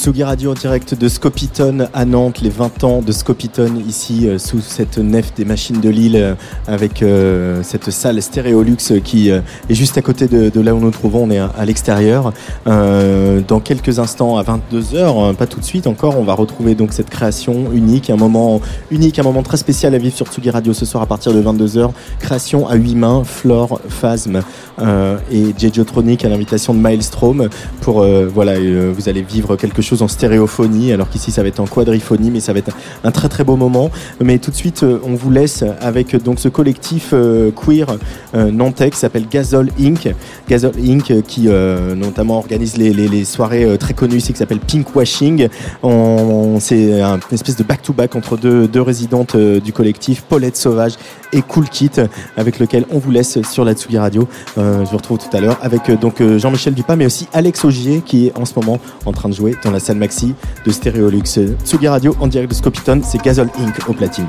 Tsugi Radio en direct de Scopiton à Nantes, les 20 ans de Scopiton ici euh, sous cette nef des machines de Lille euh, avec euh, cette salle Stéréolux qui est juste à côté de, là où nous nous trouvons, on est à, l'extérieur. dans quelques instants à 22h, pas tout de suite encore, on va retrouver donc cette création unique, un moment unique, un moment très spécial à vivre sur Tsugi Radio ce soir à partir de 22h. Création à 8 mains, Flore, Phasm et Jejotronic à l'invitation de Maelstrom pour voilà, vous allez vivre quelque chose en stéréophonie, alors qu'ici ça va être en quadriphonie, mais ça va être un très très beau moment. Mais tout de suite, on vous laisse avec donc ce collectif queer nantais qui s'appelle Gazol Inc. Gazol Inc. qui notamment organise les, soirées très connues ici qui s'appelle Pink Washing. C'est une espèce de back-to-back entre deux, deux résidentes du collectif, Paulette Sauvage et Cool Kit, avec lequel on vous laisse sur la Tsugi Radio. je vous retrouve tout à l'heure avec donc Jean-Michel Dupas, mais aussi Alex Augier qui est en ce moment en train de jouer dans la salle maxi de Stéréolux. Tsugi Radio en direct de Scopiton, c'est Gazol Inc. au platine.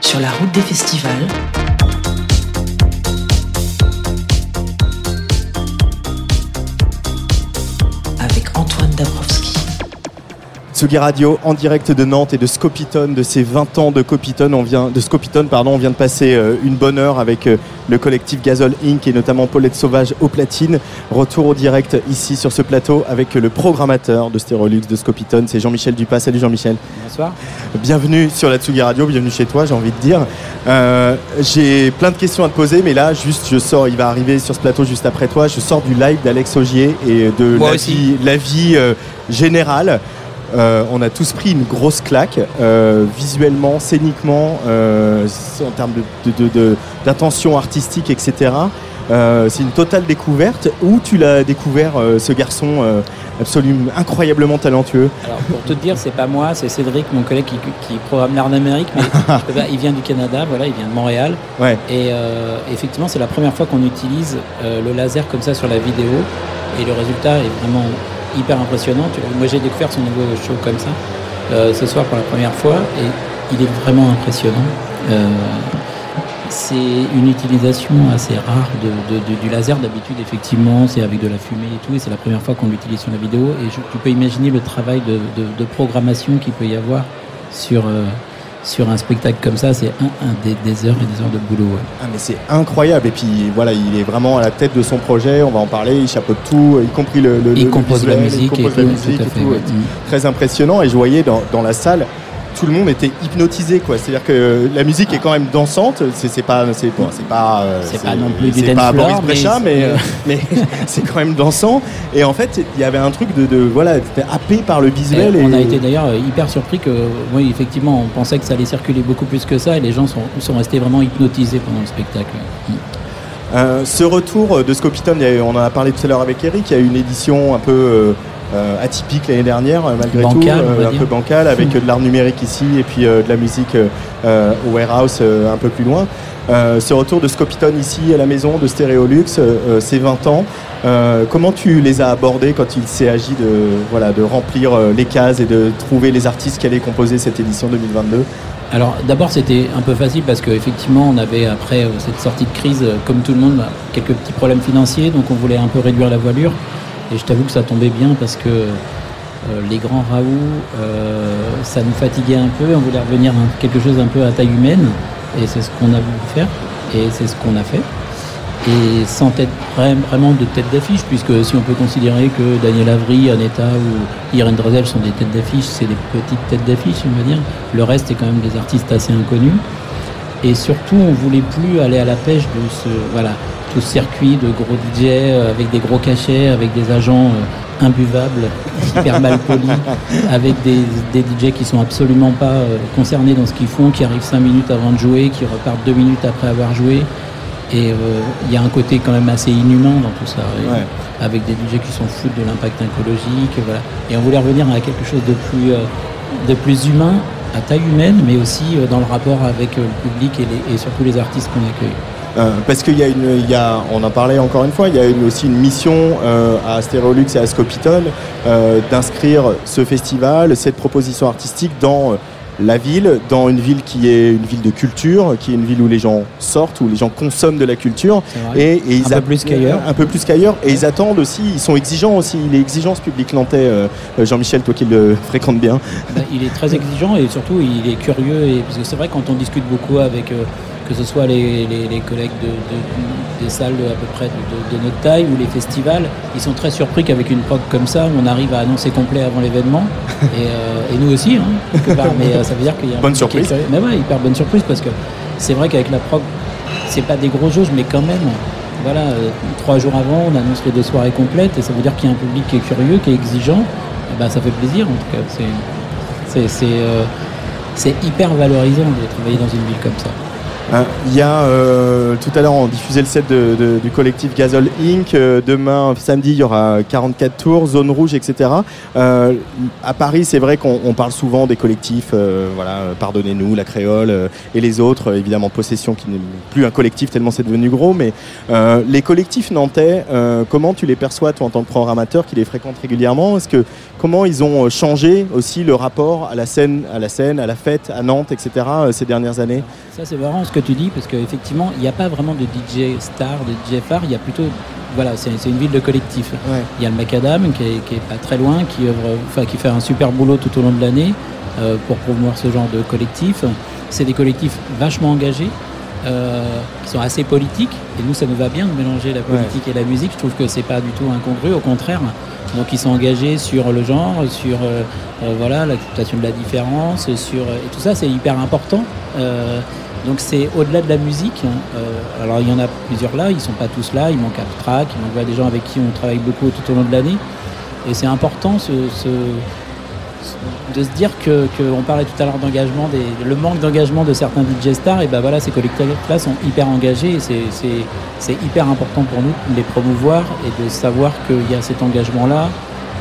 Sur la route des festivals. Tsugi Radio en direct de Nantes et de Scopitone, de ces 20 ans de Copitone, on vient de Scopitone, pardon, on vient de passer euh, une bonne heure avec euh, le collectif Gazole Inc et notamment Paulette Sauvage au platine. Retour au direct ici sur ce plateau avec le programmateur de Stérolux de Scopitone, c'est Jean-Michel Dupas. Salut Jean-Michel. Bonsoir. Bienvenue sur la Tsugi Radio, bienvenue chez toi, j'ai envie de dire. Euh, j'ai plein de questions à te poser, mais là, juste, je sors, il va arriver sur ce plateau juste après toi. Je sors du live d'Alex Augier et de Moi la aussi. vie, la vie euh, générale. Euh, on a tous pris une grosse claque, euh, visuellement, scéniquement, euh, en termes de- de- de- de- d'attention artistique, etc. C'est une totale découverte. Où tu l'as découvert, ce garçon absolument incroyablement talentueux? Alors pour te dire, c'est pas moi, c'est Cédric, mon collègue qui, qui programme l'art d'Amérique, mais peux pas- il vient du Canada, voilà, il vient de Montréal. Ouais. Et effectivement, c'est la première fois qu'on utilise le laser comme ça sur la vidéo, et le résultat est vraiment hyper impressionnant. Moi, j'ai découvert son nouveau show comme ça euh, ce soir pour la première fois, et il est vraiment impressionnant. Euh, c'est une utilisation assez rare du laser. D'habitude, effectivement, c'est avec de la fumée et tout, et c'est la première fois qu'on l'utilise sur la vidéo. Et je- tu peux imaginer le travail de programmation qu'il peut y avoir sur, euh, sur un spectacle comme ça. C'est un, un des, des heures et des heures de boulot. ouais. Ah mais c'est incroyable et puis voilà il est vraiment à la tête de son projet on va en parler il chapeaute tout y compris le, le Il le compose visuel, la musique il et compose la tout, musique tout à et fait, tout, ouais. Mm. très impressionnant et je voyais dans, dans la salle tout le monde était hypnotisé quoi. C'est à dire que la musique est quand même dansante. C'est pas c'est bon, pas euh, C'est pas non plus du c'est pas Boris floor, mais euh, mais c'est quand même dansant. Et en fait il y avait un truc de, de voilà happé par le visuel Et et, on a été d'ailleurs hyper surpris que, oui, effectivement, on pensait que ça allait circuler beaucoup plus que ça, et les gens sont, sont restés vraiment hypnotisés pendant le spectacle. Euh, ce retour de eu- on en a parlé tout à l'heure avec Eric, il y a eu une édition un peu euh, euh, atypique l'année dernière, euh, malgré tout, va un peu bancal, avec euh, de l'art numérique ici et puis euh, de la musique euh, euh, au warehouse euh, un peu plus loin. Euh, ce retour de Scopitone ici à la maison de Stéréolux, euh, euh, ces 20 ans, euh, comment tu les as abordés quand il s'est agi de, voilà, de remplir euh, les cases et de trouver les artistes qui allaient composer cette édition 2022 Alors d'abord c'était un peu facile parce qu'effectivement on avait après euh, cette sortie de crise, euh, comme tout le monde, bah, quelques petits problèmes financiers, donc on voulait un peu réduire la voilure. Et je t'avoue que ça tombait bien parce que euh, les grands Raoult, euh, ça nous fatiguait un peu, on voulait revenir à quelque chose un peu à taille humaine, et c'est ce qu'on a voulu faire, et c'est ce qu'on a fait. Et sans tête, vra- vraiment de tête d'affiche, puisque si on peut considérer que Daniel Avry, Aneta ou Irène Drezel sont des têtes d'affiche, c'est des petites têtes d'affiche, on va dire. Le reste est quand même des artistes assez inconnus. Et surtout, on voulait plus aller à la pêche de ce, voilà, tout ce circuit de gros DJ euh, avec des gros cachets, avec des agents euh, imbuvables, hyper mal polis, avec des, des DJ qui sont absolument pas euh, concernés dans ce qu'ils font, qui arrivent 5 minutes avant de jouer, qui repartent 2 minutes après avoir joué. Et euh, il y a un côté quand même assez inhumain dans tout ça, et- avec des DJ qui s'en foutent de l'impact écologique, voilà. Et on voulait revenir à quelque chose de plus, euh, de plus humain, à taille humaine, mais aussi euh, dans le rapport avec le public et, les- et surtout les artistes qu'on accueille. Euh, parce qu'il y a une, il y a, on en parlait encore une fois, il y a une- aussi une mission euh, à Stéréolux et à Scopitone euh, d'inscrire ce festival, cette proposition artistique dans la ville, dans une ville qui est une ville de culture, qui est une ville où les gens sortent, où les gens consomment de la culture. Et, et ils Un peu plus qu'ailleurs. Un peu plus qu'ailleurs. Et ils attendent aussi, ils sont exigeants aussi. Il est exigeant ce public nantais. euh, Jean-Michel, toi qui le fréquentes bien. Bah, il est très exigeant et surtout il est curieux et parce que c'est vrai quand on discute beaucoup avec euh, que ce soit les, les- les collègues de, de- des salles à peu près de, notre taille ou les festivals, ils sont très surpris qu'avec une prog comme ça, on arrive à annoncer complet avant l'événement et, euh, et nous aussi, hein, quelque part. mais euh, ça veut dire qu'il y a Bonne est surprise. Mais ouais, hyper bonne surprise parce que c'est vrai qu'avec la prog, c'est pas des gros jauges, mais quand même. Voilà, euh, trois jours avant, on annonce les deux soirées complètes et ça veut dire qu'il y a un public qui est curieux, qui est exigeant. Eh ben, ça fait plaisir en tout cas. C'est hyper valorisant de travailler dans une ville comme ça. Euh, Il y a euh, tout à l'heure on diffusait le set de- de- du collectif Gazole Inc. Euh, demain samedi il y aura 44 tours, zone rouge, etc. Euh, à Paris c'est vrai qu'on on parle souvent des collectifs, euh, voilà, pardonnez-nous, la Créole euh, et les autres, euh, évidemment Possession qui n'est plus un collectif tellement c'est devenu gros, mais les collectifs nantais, comment tu les perçois toi en tant que programmateur qui les fréquente régulièrement? Est-ce que comment ils ont changé aussi le rapport à la scène, à la scène, à la fête, à Nantes, etc. ces dernières années? Ça, c'est marrant que tu dis, parce qu'effectivement, il n'y a pas vraiment de DJ star, de DJ phare, il y a plutôt. Voilà, c'est une ville de collectif. Ouais. Il y a le Macadam qui est, qui est pas très loin, qui, œuvre, enfin, qui fait un super boulot tout au long de l'année euh, pour promouvoir ce genre de collectif. C'est des collectifs vachement engagés, euh, qui sont assez politiques. Et nous, ça nous va bien de mélanger la politique et la musique. Je trouve que c'est pas du tout incongru, au contraire. Donc ils sont engagés sur le genre, sur euh, euh, voilà l'acceptation de la différence, sur et tout ça, c'est hyper important. Euh, donc c'est au-delà de la musique. hein. Euh, alors il y en a plusieurs là, ils sont pas tous là. Il manque Abstract, il manque des gens avec qui on travaille beaucoup tout au long de l'année. Et c'est important de se dire que, on parlait tout à l'heure d'engagement, le manque d'engagement de certains DJ stars. Et ben voilà, ces collectifs-là sont hyper engagés. Et c'est, hyper important pour nous de les promouvoir et de savoir qu'il y a cet engagement-là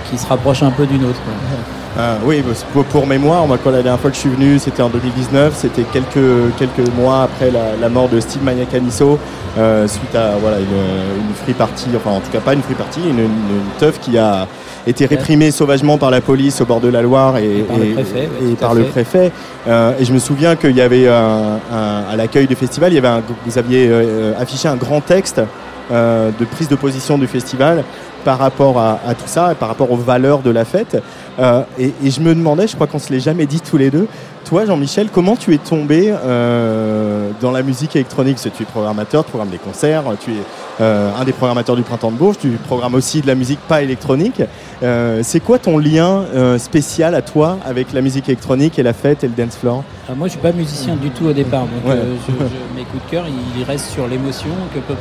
qui se rapproche un peu du nôtre. quoi. Ah, oui, pour, mémoire, moi, quand la dernière fois que je suis venu, c'était en 2019, c'était quelques, quelques mois après la, la mort de Steve Maniacaniso, euh, suite à voilà, une, une free party, enfin en tout cas pas une free party, une, une, une teuf qui a été réprimée sauvagement par la police au bord de la Loire et, Et par le préfet, ouais, et tout à par le fait. préfet. Euh, et je me souviens qu'il y avait un, un- à l'accueil du festival, il y avait un- vous aviez euh, affiché un grand texte euh, de prise de position du festival par rapport à, à tout ça et par rapport aux valeurs de la fête. Euh, et, et je me demandais, je crois qu'on se l'est jamais dit tous les deux, toi Jean-Michel, comment tu es tombé euh, dans la musique électronique? Tu es programmateur, tu programmes des concerts, tu es euh, un des programmateurs du Printemps de Bourges, tu programmes aussi de la musique pas électronique. C'est quoi ton lien spécial à toi avec la musique électronique et la fête et le dance floor? Ah, moi, je suis pas musicien du tout au départ, donc Ouais. je- je- mes coups de cœur, ils restent sur l'émotion que peut,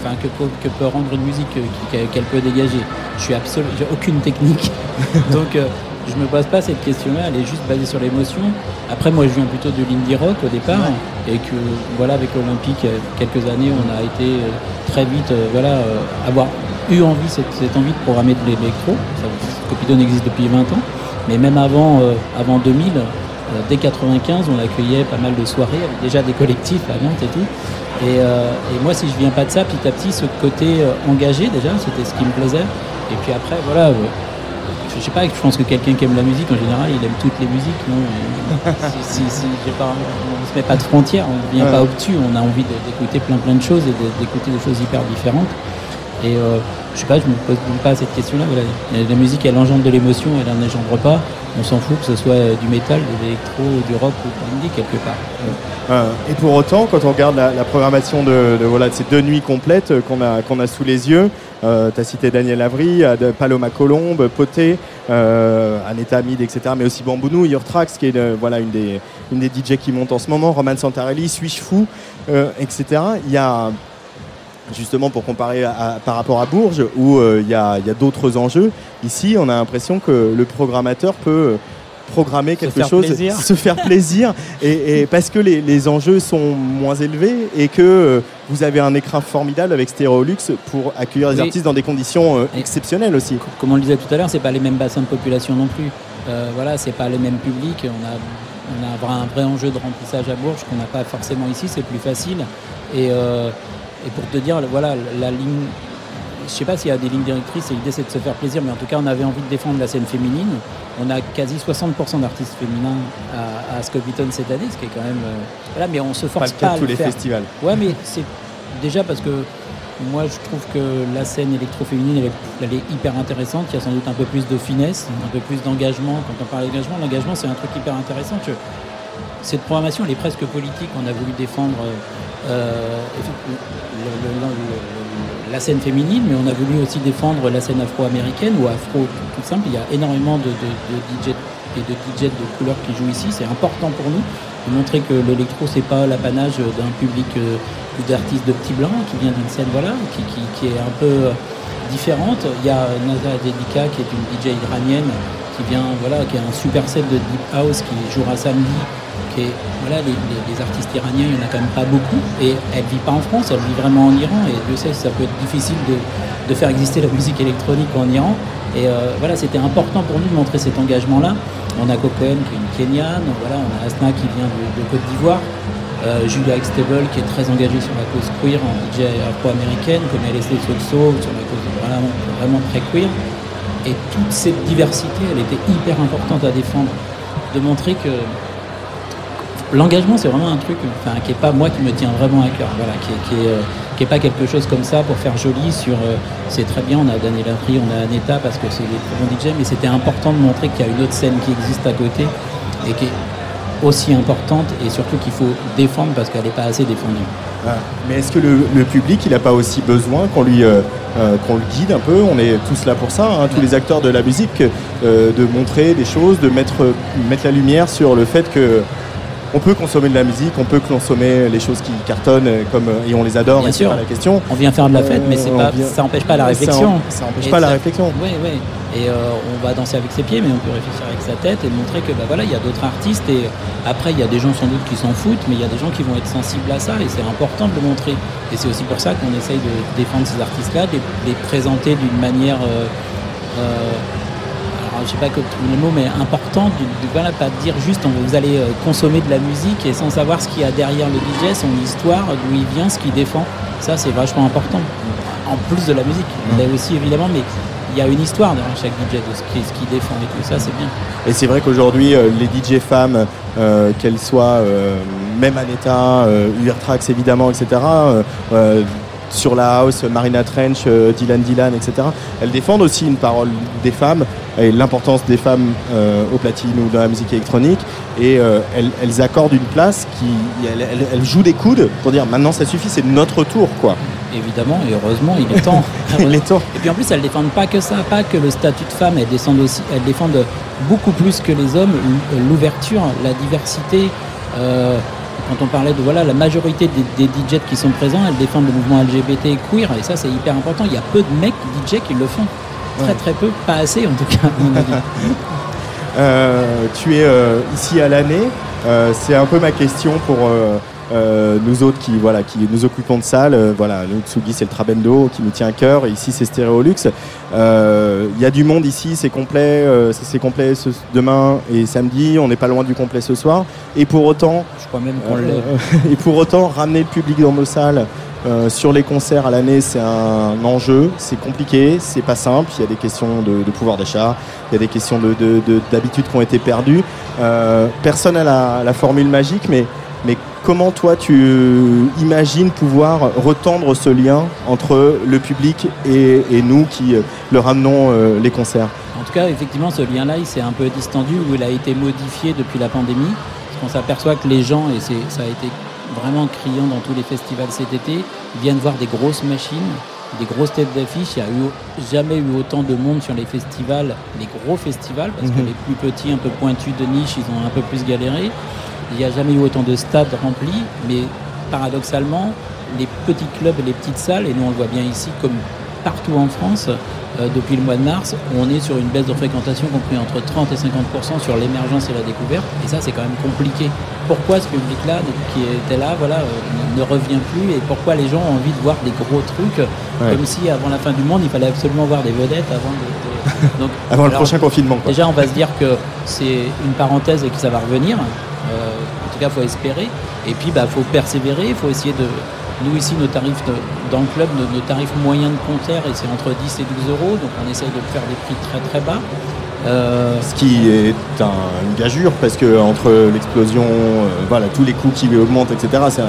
enfin, que, peut, que peut rendre une musique euh, qu'elle peut dégager. Je suis absolument, j'ai aucune technique, donc euh, je me pose pas cette question-là. Elle est juste basée sur l'émotion. Après, moi, je viens plutôt de l'indie rock au départ, et que voilà, avec Olympique, il y a quelques années, on a été euh, très vite, euh, voilà, euh, avoir eu envie cette, cette envie de programmer de l'électro. Ça, Scopidone existe depuis 20 ans, mais même avant, avant 2000. Euh, dès 95, on accueillait pas mal de soirées, avec déjà des collectifs à Nantes et tout. Et, euh, et moi, si je viens pas de ça, petit à petit, ce côté euh, engagé déjà, c'était ce qui me plaisait. Et puis après, voilà, je sais pas, je pense que quelqu'un qui aime la musique, en général, il aime toutes les musiques, non Et si, si, si, j'ai pas, On se met pas de frontières, on ne devient Ouais. pas obtus, on a envie d'écouter plein plein de choses et d'écouter des choses hyper différentes. Et euh, je sais pas, je me pose même pas cette question-là. Voilà. La, musique, elle engendre de l'émotion, elle n'en engendre pas. On s'en fout que ce soit euh, du métal, de l'électro, du rock ou de l'indie quelque part. Euh, et pour autant, quand on regarde la, programmation de, voilà, de ces deux nuits complètes qu'on a, a sous les yeux, euh, tu as cité Daniel Avry, Paloma Colombe, Poté, Aneta Hamid, etc., mais aussi Bambounou, Your qui est voilà, une, des, une des DJ qui monte en ce moment, Roman Santarelli, Suis-je fou, etc. Il y a, justement pour comparer à- à- par rapport à Bourges, où euh, il y a, il y a d'autres enjeux, ici on a l'impression que le programmateur peut programmer quelque chose, plaisir. se faire plaisir, et, et parce que les, les enjeux sont moins élevés et que euh, vous avez un écran formidable avec Stéréolux pour accueillir les Oui. artistes dans des conditions euh, exceptionnelles aussi. Comme on le disait tout à l'heure, c'est pas les mêmes bassins de population non plus. Euh, voilà, c'est pas les mêmes publics. On a, on a un vrai- enjeu de remplissage à Bourges qu'on n'a pas forcément ici. C'est plus facile. Et, euh, et pour te dire, voilà, la ligne. Je sais pas s'il y a des lignes directrices. et L'idée c'est de se faire plaisir, mais en tout cas, on avait envie de défendre la scène féminine. On a quasi 60% d'artistes féminins à, à Scopitone cette année, ce qui est quand même. euh, voilà, mais on se Pas force pas, cas à tous le les faire. festivals. Ouais, mais c'est déjà parce que moi je trouve que la scène électro-féminine elle, est- elle est hyper intéressante. Il y a sans doute un peu plus de finesse, un peu plus d'engagement. Quand on parle d'engagement, l'engagement c'est un truc hyper intéressant. que cette programmation elle est presque politique. On a voulu défendre euh, le- la scène féminine, mais on a voulu aussi défendre la scène afro-américaine ou afro tout simple. Il y a énormément de, de, DJ et de DJ de couleur qui jouent ici. C'est important pour nous de montrer que l'électro c'est pas l'apanage d'un public euh, d'artistes de petits blancs qui vient d'une scène voilà qui, est un peu euh, différente. Il y a Naza Dedika qui est une DJ iranienne qui vient voilà qui a un super set de deep house qui jouera samedi voilà, les, artistes iraniens, il n'y en a quand même pas beaucoup. Et elle vit pas en France, elle vit vraiment en Iran. Et Dieu sait, ça peut être difficile de, faire exister la musique électronique en Iran. Et euh, voilà, c'était important pour nous de montrer cet engagement-là. On a Cocoen qui est une Kenyane, voilà, on a Asna qui vient de, de Côte d'Ivoire. Euh, Julia Extable qui est très engagée sur la cause queer en DJ afro-américaine, comme LSD Soxo sur la cause vraiment, vraiment très queer. Et toute cette diversité, elle était hyper importante à défendre. De montrer que l'engagement, c'est vraiment un truc enfin, qui n'est pas moi qui me tient vraiment à cœur. Voilà, qui est, qui est, euh, qui est pas quelque chose comme ça pour faire joli sur euh, c'est très bien, on a Daniel Lapri, on a Aneta parce que c'est des très bons DJ, mais c'était important de montrer qu'il y a une autre scène qui existe à côté et qui est aussi importante et surtout qu'il faut défendre parce qu'elle n'est pas assez défendue. Ah, Mais est-ce que le, le public, il n'a pas aussi besoin qu'on lui, euh, euh, qu'on le guide un peu? On est tous là pour ça, hein, tous les acteurs de la musique, euh, de montrer des choses, de mettre, mettre la lumière sur le fait que on peut consommer de la musique, on peut consommer les choses qui cartonnent euh, comme, et on les adore, Bien et sûr. pas la question. On vient faire de la fête, mais c'est Euh, pas, on vient- ça n'empêche pas la réflexion. Ça n'empêche pas la ça- réflexion. Oui, oui. Et euh, on va danser avec ses pieds, mais on peut réfléchir avec sa tête et montrer que bah, voilà, il y a d'autres artistes. Et après, il y a des gens sans doute qui s'en foutent, mais il y a des gens qui vont être sensibles à ça et c'est important de le montrer. Et c'est aussi pour ça qu'on essaye de défendre ces artistes-là, de les, les présenter d'une manière. euh, euh, alors, je sais pas que le mot, mais important, du- voilà, pas de dire juste on, vous allez euh, consommer de la musique et sans savoir ce qu'il y a derrière le DJ, son histoire, d'où il vient, ce qu'il défend. Ça, c'est vachement important. En plus de la musique, il y a aussi évidemment, mais il y a une histoire derrière chaque DJ de ce qu'il défend et tout ça, c'est bien. Et c'est vrai qu'aujourd'hui, euh, les DJ femmes, euh, qu'elles soient euh, même Aneta, euh, Urtrax évidemment, etc., sur la house, Marina Trench, euh, Dylan Dylan, etc., elles défendent aussi une parole des femmes et l'importance des femmes euh, au platine ou dans la musique électronique. Et euh, elles, elles accordent une place qui. Elles, elles- elles jouent des coudes pour dire maintenant ça suffit, c'est notre tour, quoi. Évidemment, et heureusement, il est temps. Il est temps. Et puis en plus, elles défendent pas que ça, pas que le statut de femme, elles défendent aussi, elles défendent beaucoup plus que les hommes l'ouverture, la diversité. euh, quand on parlait de voilà la majorité des, des DJ qui sont présents, elles défendent le mouvement LGBT et queer, et ça c'est hyper important. Il y a peu de mecs DJ qui le font, très Ouais. très peu, pas assez en tout cas. à mon avis. Euh, tu es euh, ici à l'année. Euh, c'est un peu ma question pour euh, nous autres qui voilà qui nous occupons de salle. Euh, voilà, le Tsugi c'est le Trabendo qui nous tient à cœur. Et ici c'est Stéréolux. Euh, Il y a du monde ici, c'est complet. euh, c'est complet ce- demain et samedi. On n'est pas loin du complet ce soir. Et pour autant, Je crois même qu'on l'est. et pour autant, ramener le public dans nos salles sur les concerts à l'année, c'est un enjeu, c'est compliqué, c'est pas simple. Il y a des questions de, de pouvoir d'achat, il y a des questions de- de- qui ont été perdues. Personne n'a la, la formule magique, mais, mais comment toi tu imagines pouvoir retendre ce lien entre le public et, et nous qui euh, le ramenons euh, les concerts? En tout cas, effectivement, ce lien-là, il s'est un peu distendu ou il a été modifié depuis la pandémie. Parce qu'on s'aperçoit que les gens, et c'est- ça a été vraiment criant dans tous les festivals cet été, viennent voir des grosses machines, des grosses têtes d'affiche. Il n'y a eu, jamais eu autant de monde sur les festivals, les gros festivals, parce que Mhm. les plus petits, un peu pointus de niche, ils ont un peu plus galéré. Il n'y a jamais eu autant de stades remplis, mais paradoxalement, les petits clubs et les petites salles, et nous on le voit bien ici comme partout en France, euh, depuis le mois de mars, on est sur une baisse de fréquentation compris entre 30 et 50% sur l'émergence et la découverte, et ça c'est quand même compliqué. Pourquoi ce public-là, qui était là, voilà, euh, ne revient plus, et pourquoi les gens ont envie de voir des gros trucs, Ouais. comme si avant la fin du monde, il fallait absolument voir des vedettes avant de... de- Donc, Avant le prochain confinement. quoi. Déjà, on va se dire que c'est une parenthèse et que ça va revenir. Euh, en tout cas, il faut espérer. Et puis, il faut persévérer. Il faut essayer de. Nous, ici, nos tarifs dans le club, nos, tarifs moyens de concert, c'est entre 10 et 12 euros. Donc, on essaye de faire des prix très très bas. Euh, Ce qui est un- une gageure parce que entre l'explosion, euh, voilà, tous les coûts qui augmentent, etc. C'est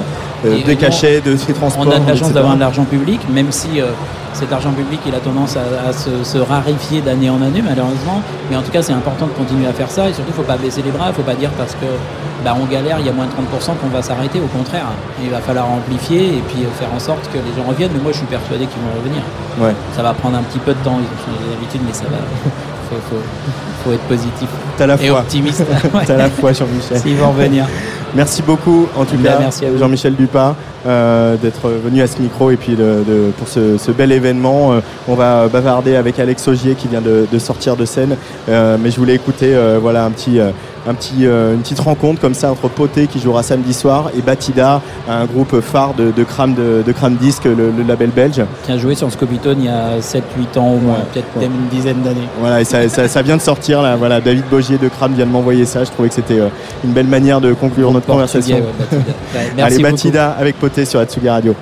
euh, Et des cachets, de ces transports. on a de la chance d'avoir de l'argent public, même si euh, cet argent public il a tendance à, à se, se raréfier d'année en année malheureusement. Mais en tout cas c'est important de continuer à faire ça et surtout il ne faut pas baisser les bras, il ne faut pas dire parce que bah, on galère, il y a moins de 30% qu'on va s'arrêter, au contraire. Il va falloir amplifier et puis faire en sorte que les gens reviennent, mais moi je suis persuadé qu'ils vont revenir. Ouais. Ça va prendre un petit peu de temps, ils ont changé d'habitude, mais ça va. faut, faut, faut être positif T'as la et foi. optimiste. Ouais. T'as la foi, Jean-Michel. S'ils vont revenir. Merci beaucoup, en tout Ben, cas. Jean-Michel Dupas, euh, d'être venu à ce micro et puis de, de- pour ce, ce bel événement. Euh, on va bavarder avec Alex Augier qui vient de, de sortir de scène, Euh, mais je voulais écouter, voilà, un petit, un petit, euh, une petite rencontre comme ça entre Poté qui jouera samedi soir et Batida, un groupe phare de, de crame de, de crame disque, le, le label belge. Qui a joué sur Scopitone il y a 7-8 ans au moins, peut-être même une dizaine d'années. Voilà, et ça, ça- ça vient de sortir là. Voilà, David Bogier de Crame vient de m'envoyer ça. Je trouvais que c'était euh, une belle manière de conclure notre conversation. Portugais, ouais, Batida. Ouais, merci Allez, beaucoup. Batida avec Poté sur Atsugi Radio.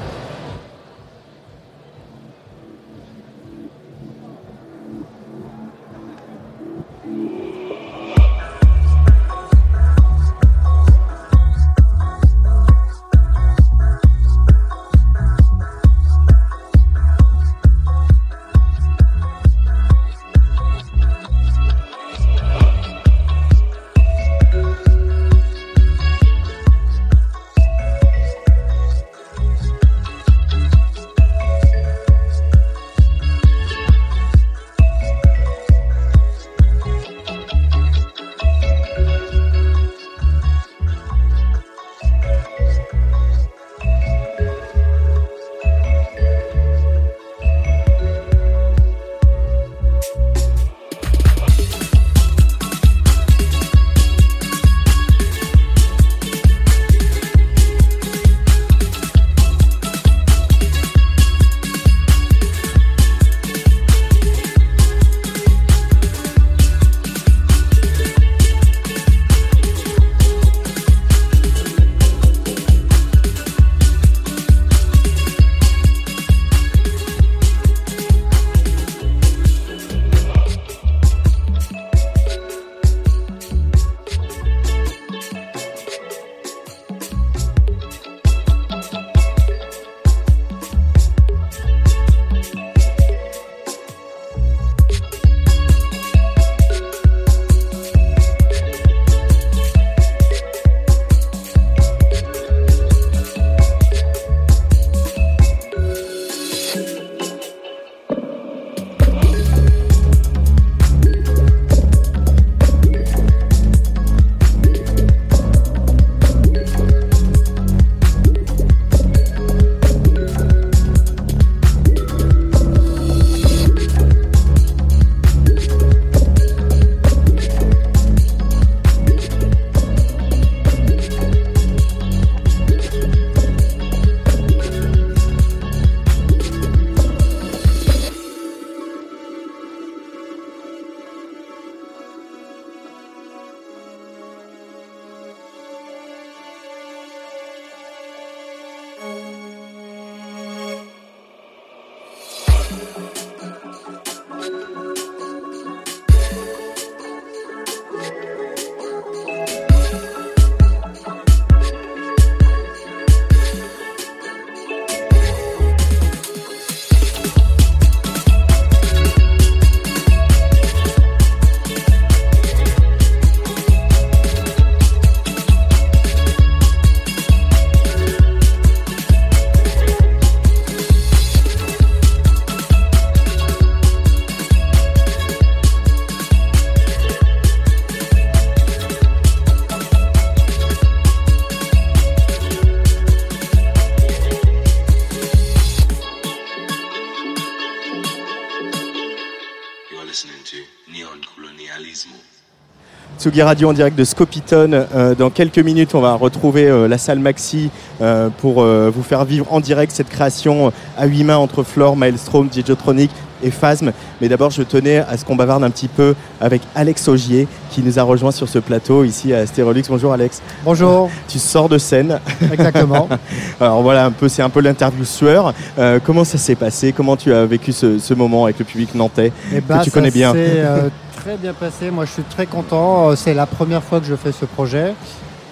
Tsugi Radio en direct de Scopitone. Euh, dans quelques minutes, on va retrouver euh, la salle Maxi euh, pour vous faire vivre en direct cette création à huit mains entre Flore, Maelstrom, Digitronic et Phasm. Mais d'abord, je tenais à ce qu'on bavarde un petit peu avec Alex Augier qui nous a rejoint sur ce plateau ici à Stérolux. Bonjour Alex. Bonjour. Tu sors de scène. Exactement. Alors voilà, un peu, c'est un peu l'interview sueur. Euh, comment ça s'est passé? Comment tu as vécu ce, ce moment avec le public nantais? Eh ben, que tu ça connais bien très bien passé. Moi, je suis très content. Euh, C'est la première fois que je fais ce projet.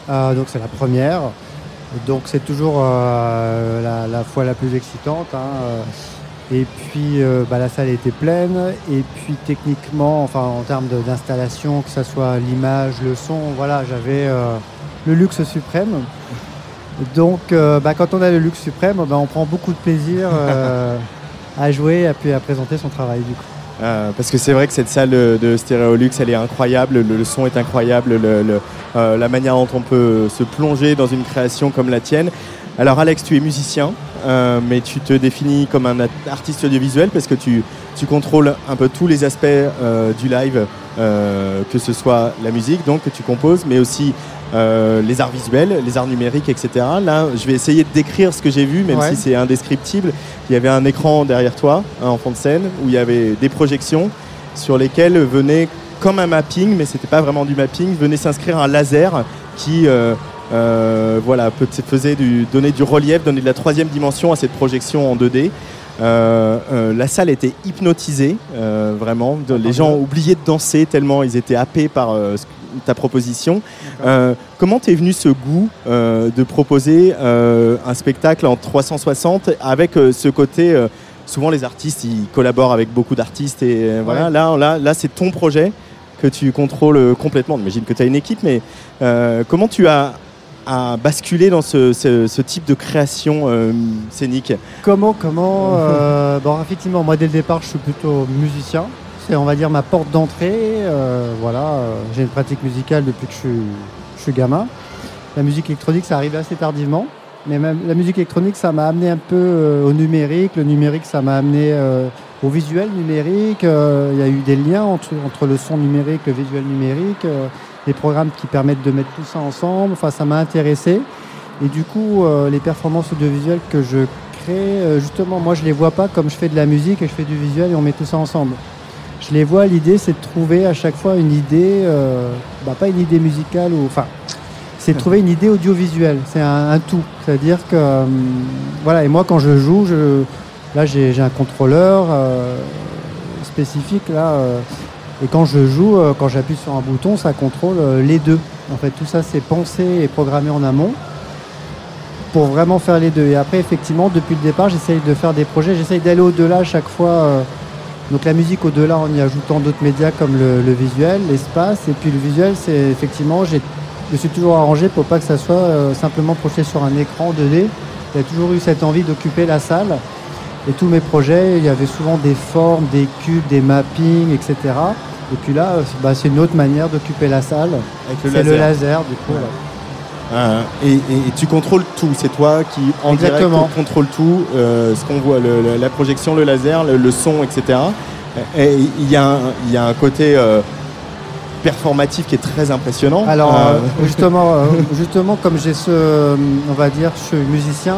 Euh, donc, c'est la première. Donc, c'est toujours euh, la, la fois la plus excitante. hein. Et puis, euh, bah, la salle était pleine. Et puis, techniquement, enfin, en termes d'installation, que ce soit l'image, le son, voilà, j'avais le luxe suprême. Donc, bah, quand on a le luxe suprême, bah, on prend beaucoup de plaisir à jouer et puis à présenter son travail, du coup. Euh, parce que c'est vrai que cette salle de Stéréolux, elle est incroyable, le, son est incroyable, le- le- euh, la manière dont on peut se plonger dans une création comme la tienne. Alors Alex, tu es musicien, euh, mais tu te définis comme un artiste audiovisuel parce que tu, tu contrôles un peu tous les aspects euh, du live, euh, que ce soit la musique donc que tu composes, mais aussi les arts visuels, les arts numériques, etc. Là, je vais essayer de décrire ce que j'ai vu, même Ouais. si c'est indescriptible. Il y avait un écran derrière toi, hein, en fond de scène, où il y avait des projections sur lesquelles venait comme un mapping, mais c'était pas vraiment du mapping, venait s'inscrire un laser qui euh, euh, voilà, faisait du, donner du relief, donner de la troisième dimension à cette projection en 2D. Euh, euh, la salle était hypnotisée, vraiment. De- les gens oubliaient de danser tellement ils étaient happés par ta proposition. Comment t'es venu ce goût de proposer un spectacle en 360 avec ce côté Souvent les artistes ils collaborent avec beaucoup d'artistes et voilà. Ouais. Là, là, là c'est ton projet que tu contrôles complètement. J'imagine que tu as une équipe, mais euh, comment tu as à basculer dans ce, type de création euh, scénique Comment, comment euh, Bon, effectivement, moi dès le départ, je suis plutôt musicien. C'est, on va dire, ma porte d'entrée. Euh, voilà, j'ai une pratique musicale depuis que je suis, gamin. La musique électronique, ça arrivait assez tardivement. Mais même la musique électronique, ça m'a amené un peu au numérique. Le numérique, ça m'a amené au visuel numérique. Il y a eu des liens entre, entre le son numérique, le visuel numérique, programmes qui permettent de mettre tout ça ensemble. Enfin, ça m'a intéressé. Et du coup, euh, les performances audiovisuelles que je crée, euh, justement, moi, je les vois pas comme je fais de la musique et je fais du visuel et on met tout ça ensemble. Je les vois, l'idée, c'est de trouver à chaque fois une idée, euh, bah, pas une idée musicale, ou enfin, c'est de trouver une idée audiovisuelle. C'est un, un tout. C'est-à-dire que, voilà, et moi, quand je joue, je, là, j'ai un contrôleur spécifique, là, et quand je joue, euh, quand j'appuie sur un bouton, ça contrôle euh, les deux. En fait, tout ça, c'est pensé et programmé en amont pour vraiment faire les deux. Et après, effectivement, depuis le départ, j'essaye de faire des projets, j'essaye d'aller au-delà à chaque fois. euh, donc la musique au-delà en y ajoutant d'autres médias comme le, visuel, l'espace. Et puis le visuel, c'est effectivement, je me suis toujours arrangé pour pas que ça soit simplement projeté sur un écran 2D. Il y a toujours eu cette envie d'occuper la salle. Et tous mes projets, il y avait souvent des formes, des cubes, des mappings, etc. Et puis là, euh, bah, c'est une autre manière d'occuper la salle. Le C'est le laser. du coup. Ouais. là. Ah, et, et- et tu contrôles tout, c'est toi qui en Exactement. direct contrôle tout, euh, ce qu'on voit, le- le- la projection, le laser, le, le son, etc. Et il y, a un- il y a un côté euh, performatif qui est très impressionnant. Alors Euh, justement, justement, comme j'ai ce, on va dire, je suis musicien,